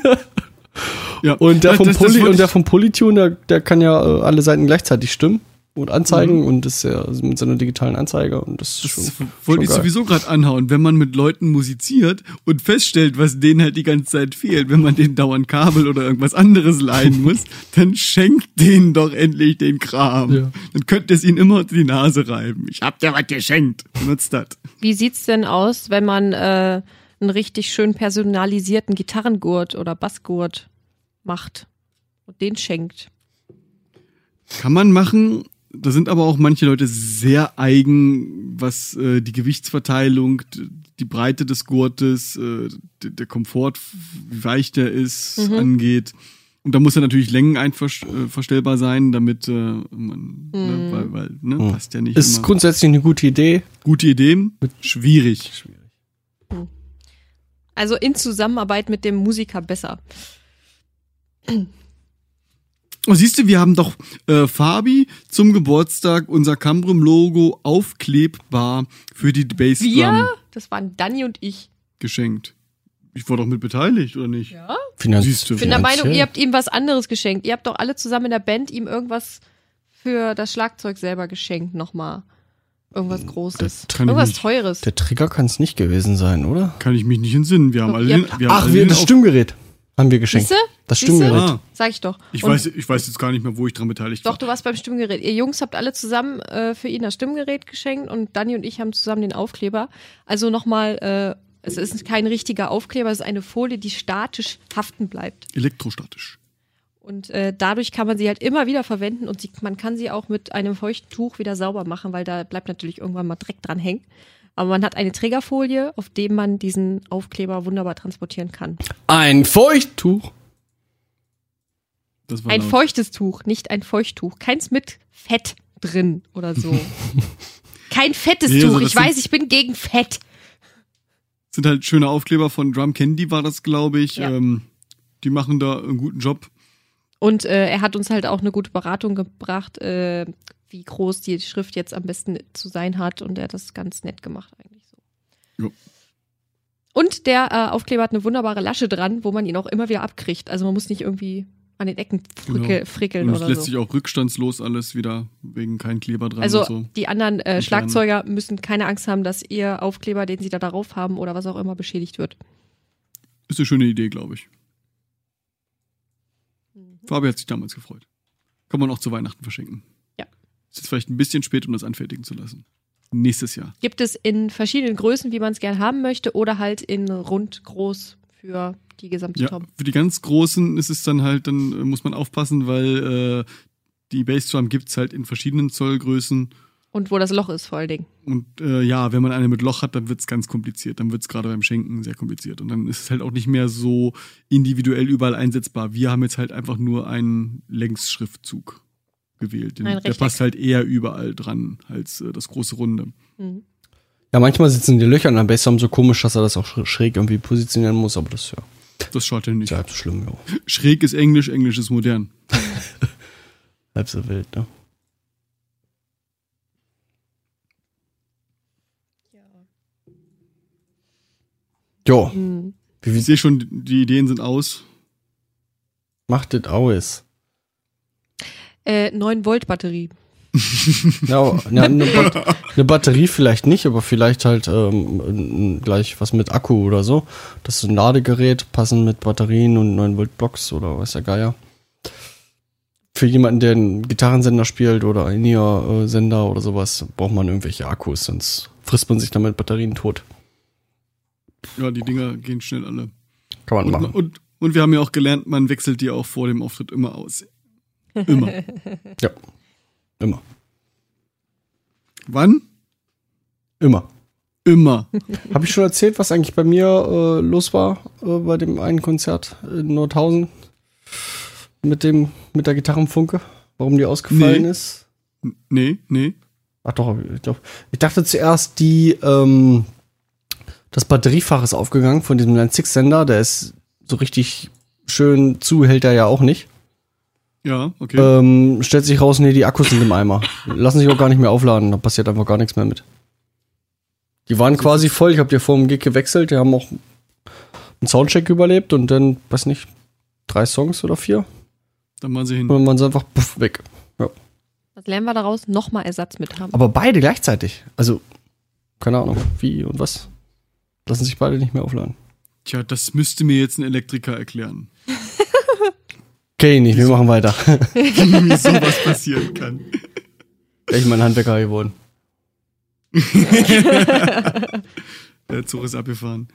Ja. Und der vom, das- das Poly wollte und der vom Polytune, der, der kann ja äh, alle Seiten gleichzeitig stimmen und Mhm. anzeigen und ist ja mit seiner digitalen Anzeige und das ist schon, Das wollte ich geil. sowieso gerade anhauen. Wenn man mit Leuten musiziert und feststellt, was denen halt die ganze Zeit fehlt, wenn man denen dauernd Kabel oder irgendwas anderes leihen muss, dann schenkt denen doch endlich den Kram. Ja. Dann könnt ihr es ihnen immer unter die Nase reiben. Ich hab dir was geschenkt. Nutzt das. Wie sieht's denn aus, wenn man äh, einen richtig schön personalisierten Gitarrengurt oder Bassgurt macht und den schenkt? Kann man machen. Da sind aber auch manche Leute sehr eigen, was äh, die Gewichtsverteilung, die Breite des Gurtes, äh, der Komfort, wie weich der ist, Mhm. angeht. Und da muss er natürlich Längen einverstellbar sein, damit äh, man, ne, weil, weil ne, Mhm. passt ja nicht Ist immer. grundsätzlich eine gute Idee. Gute Idee, schwierig. Also in Zusammenarbeit mit dem Musiker besser. Oh, siehst du, wir haben doch äh, Fabi zum Geburtstag unser Cambrum-Logo aufklebbar für die Bassdrum Wir, das waren Dani und ich. geschenkt. Ich war doch mit beteiligt, oder nicht? Ja? Finanz Siehst du. Ich bin der Meinung, ihr habt ihm was anderes geschenkt. Ihr habt doch alle zusammen in der Band ihm irgendwas für das Schlagzeug selber geschenkt nochmal. Irgendwas Großes. Irgendwas nicht. Teures. Der Trigger kann es nicht gewesen sein, oder? Kann ich mich nicht entsinnen. Wir haben alle, ihr den, habt- wir haben Ach, alle wir, das auf- Stimmgerät haben wir geschenkt. Siehste? Das? Stimmgerät. Ah, Sag ich doch. ich, Und weiß, ich weiß jetzt gar nicht mehr, wo ich dran beteiligt Doch, war. du warst beim Stimmgerät. Ihr Jungs habt alle zusammen äh, für ihn das Stimmgerät geschenkt und Dani und ich haben zusammen den Aufkleber. Also nochmal, äh, es ist kein richtiger Aufkleber, es ist eine Folie, die statisch haften bleibt. Elektrostatisch. Und äh, dadurch kann man sie halt immer wieder verwenden und sie, man kann sie auch mit einem feuchten Tuch wieder sauber machen, weil da bleibt natürlich irgendwann mal Dreck dran hängen. Aber man hat eine Trägerfolie, auf dem man diesen Aufkleber wunderbar transportieren kann. Ein Feuchttuch. Ein laut. feuchtes Tuch, nicht ein Feuchttuch. Keins mit Fett drin oder so. Kein fettes Nee, also Tuch. Ich weiß, ich bin gegen Fett. sind halt schöne Aufkleber von Drum Candy war das, glaube ich. Ja. Ähm, die machen da einen guten Job. Und äh, er hat uns halt auch eine gute Beratung gebracht, äh, wie groß die Schrift jetzt am besten zu sein hat. Und er hat das ganz nett gemacht eigentlich so. Jo. Und der äh, Aufkleber hat eine wunderbare Lasche dran, wo man ihn auch immer wieder abkriegt. Also man muss nicht irgendwie an den Ecken frickel, Genau. frickeln Und es lässt so. sich auch rückstandslos alles wieder wegen kein Kleber dran Also und so. die anderen äh, Schlagzeuger müssen keine Angst haben, dass ihr Aufkleber, den sie da darauf haben oder was auch immer, beschädigt wird. Ist eine schöne Idee, glaube ich. Mhm. Fabi hat sich damals gefreut. Kann man auch zu Weihnachten verschenken. Ist jetzt vielleicht ein bisschen spät, um das anfertigen zu lassen. Nächstes Jahr. Gibt es in verschiedenen Größen, wie man es gern haben möchte, oder halt in rund groß für die gesamte Ja, Tom. für die ganz Großen ist es dann halt, dann äh, muss man aufpassen, weil äh, die Bassdrum gibt's halt in verschiedenen Zollgrößen. Und wo das Loch ist vor allen Dingen. Und äh, ja, wenn man eine mit Loch hat, dann wird's ganz kompliziert. Dann wird's gerade beim Schenken sehr kompliziert. Und dann ist es halt auch nicht mehr so individuell überall einsetzbar. Wir haben jetzt halt einfach nur einen Längsschriftzug gewählt. Den, der Rechteck. passt halt eher überall dran als äh, das große Runde. Mhm. Ja, manchmal sitzen die Löcher an der Bassdrum so komisch, dass er das auch sch- schräg irgendwie positionieren muss, aber das ja, Das schaut ja nicht. ja halb so schlimm, ja. Schräg ist Englisch, Englisch ist modern. Halb so wild, ne? Jo, Mhm. wie, Ich sehe schon, die Ideen sind aus. macht das aus? Äh, 9 Volt Batterie. Ja, ja eine, Bat eine Batterie vielleicht nicht, aber vielleicht halt ähm, gleich was mit Akku oder so. Das ist ein Ladegerät, passend mit Batterien und 9 Volt Blocks oder weiß der Geier. Für jemanden, der einen Gitarrensender spielt oder einen In-Ear-Sender oder sowas, braucht man irgendwelche Akkus, sonst frisst man sich damit Batterien tot. Ja, die Dinger gehen schnell alle. Kann man Und, machen. und, und wir haben ja auch gelernt, man wechselt die auch vor dem Auftritt immer aus. Immer. Ja. Immer. Wann? Immer. Immer. Habe ich schon erzählt, was eigentlich bei mir äh, los war äh, bei dem einen Konzert in Nordhausen mit dem mit der Gitarrenfunke? Warum die ausgefallen Nee. ist? Nee, nee. Ach doch, ich, glaub, ich dachte zuerst, die ähm, das Batteriefach ist aufgegangen von diesem Line 6 Sender, der ist so richtig schön zu, hält er ja auch nicht. Ja, okay. Ähm, stellt sich raus, nee, die Akkus sind im Eimer. Lassen sich auch gar nicht mehr aufladen, da passiert einfach gar nichts mehr mit. Die waren quasi voll, ich habe die vor dem Gig gewechselt, die haben auch einen Soundcheck überlebt und dann, weiß nicht, drei Songs oder vier. Dann waren sie hin. Und dann waren sie einfach puff, weg. Was lernen wir daraus? Nochmal Ersatz mit haben. Aber beide gleichzeitig. Also, keine Ahnung, wie und was. Lassen sich beide nicht mehr aufladen. Tja, das müsste mir jetzt ein Elektriker erklären. Okay, nicht, wir machen weiter. Wie sowas passieren kann. Wäre ich mein Handwerker geworden. Der Zug ist abgefahren.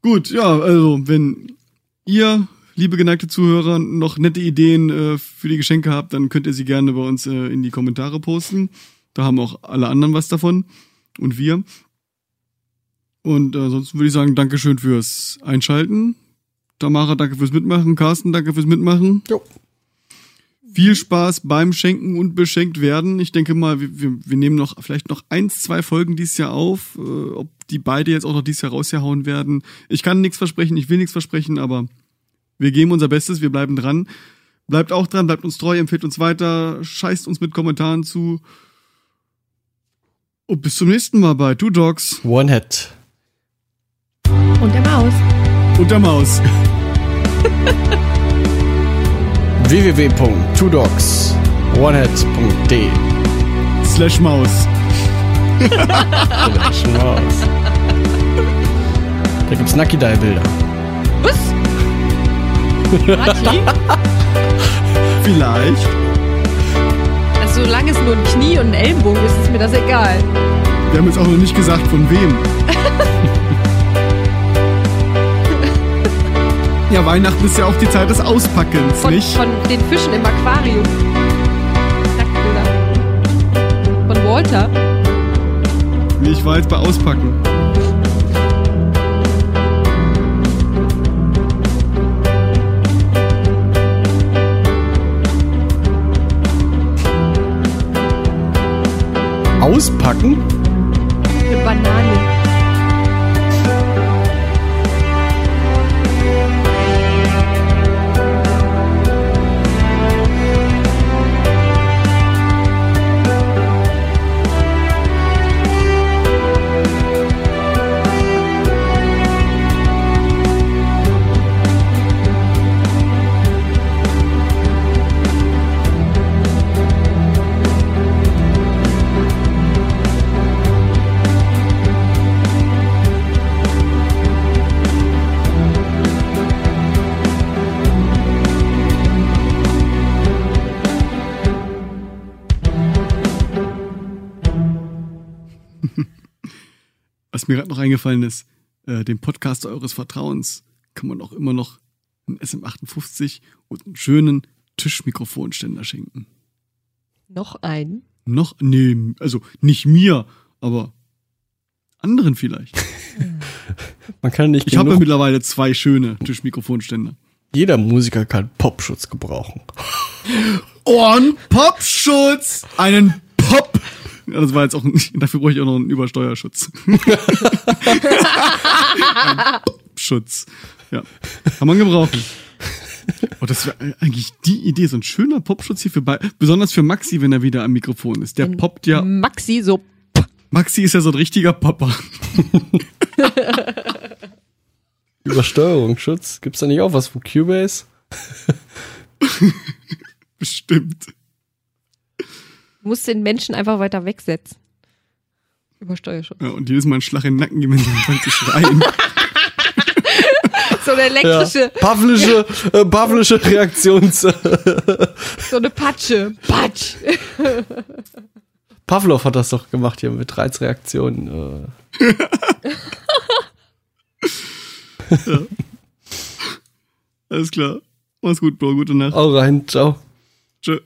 Gut, ja, also, wenn ihr, liebe geneigte Zuhörer, noch nette Ideen äh, für die Geschenke habt, dann könnt ihr sie gerne bei uns äh, in die Kommentare posten. Da haben auch alle anderen was davon. Und wir. Und äh, ansonsten würde ich sagen, Dankeschön fürs Einschalten. Tamara, danke fürs Mitmachen. Carsten, danke fürs Mitmachen. Jo. Viel Spaß beim Schenken und beschenkt werden. Ich denke mal, wir, wir, wir nehmen noch vielleicht noch eins, zwei Folgen dieses Jahr auf. Äh, ob die beide jetzt auch noch dieses Jahr rausgehauen werden. Ich kann nichts versprechen, ich will nichts versprechen, aber wir geben unser Bestes, wir bleiben dran. Bleibt auch dran, bleibt uns treu, empfiehlt uns weiter, scheißt uns mit Kommentaren zu. Und bis zum nächsten Mal bei Two Dogs One Head. Und der Maus. und der Maus. www.twodogs.onehead.de Slash Maus. Schon raus. Da gibt's Nucky Die Bilder. Was? Vielleicht. Also, solange es nur ein Knie und ein Ellenbogen ist, ist mir das egal. Wir haben jetzt auch noch nicht gesagt, von wem. Ja, Weihnachten ist ja auch die Zeit des Auspackens, Von, nicht? von den Fischen im Aquarium. Nacktbilder. Von Walter. Nee, Ich war jetzt bei Auspacken. Auspacken? Eine Banane. Mir gerade noch eingefallen ist, äh, dem Podcast eures Vertrauens kann man auch immer noch einen SM58 und einen schönen Tischmikrofonständer schenken. Noch ein. Noch, nee, also nicht mir, aber anderen vielleicht. Man kann nicht Ich habe ja mittlerweile zwei schöne Tischmikrofonständer. Jeder Musiker kann Popschutz gebrauchen. Ohren-Popschutz! Einen Pop! Ja, das war jetzt auch nicht, dafür brauche ich auch noch einen Übersteuerschutz. Ein Popschutz. Ja, kann man gebrauchen. Oh, das wäre eigentlich die Idee, so ein schöner Popschutz hier für bei, besonders für Maxi, wenn er wieder am Mikrofon ist. Der poppt ja. Maxi so. Maxi ist ja so ein richtiger Popper. Übersteuerungsschutz. Gibt's da nicht auch was von Cubase? Bestimmt. Du musst den Menschen einfach weiter wegsetzen. Übersteuerschutz. Ja, und jedes Mal einen Schlag in den Nacken geben, wenn sie anfangen zu schreien. So eine elektrische, Pavlische, äh, Pavlische Reaktions. so eine Patsche. Patsch. Pavlov hat das doch gemacht hier mit Reizreaktionen. Äh. Alles klar. Mach's gut, Bro. Gute Nacht. Auch rein, ciao. Tschö.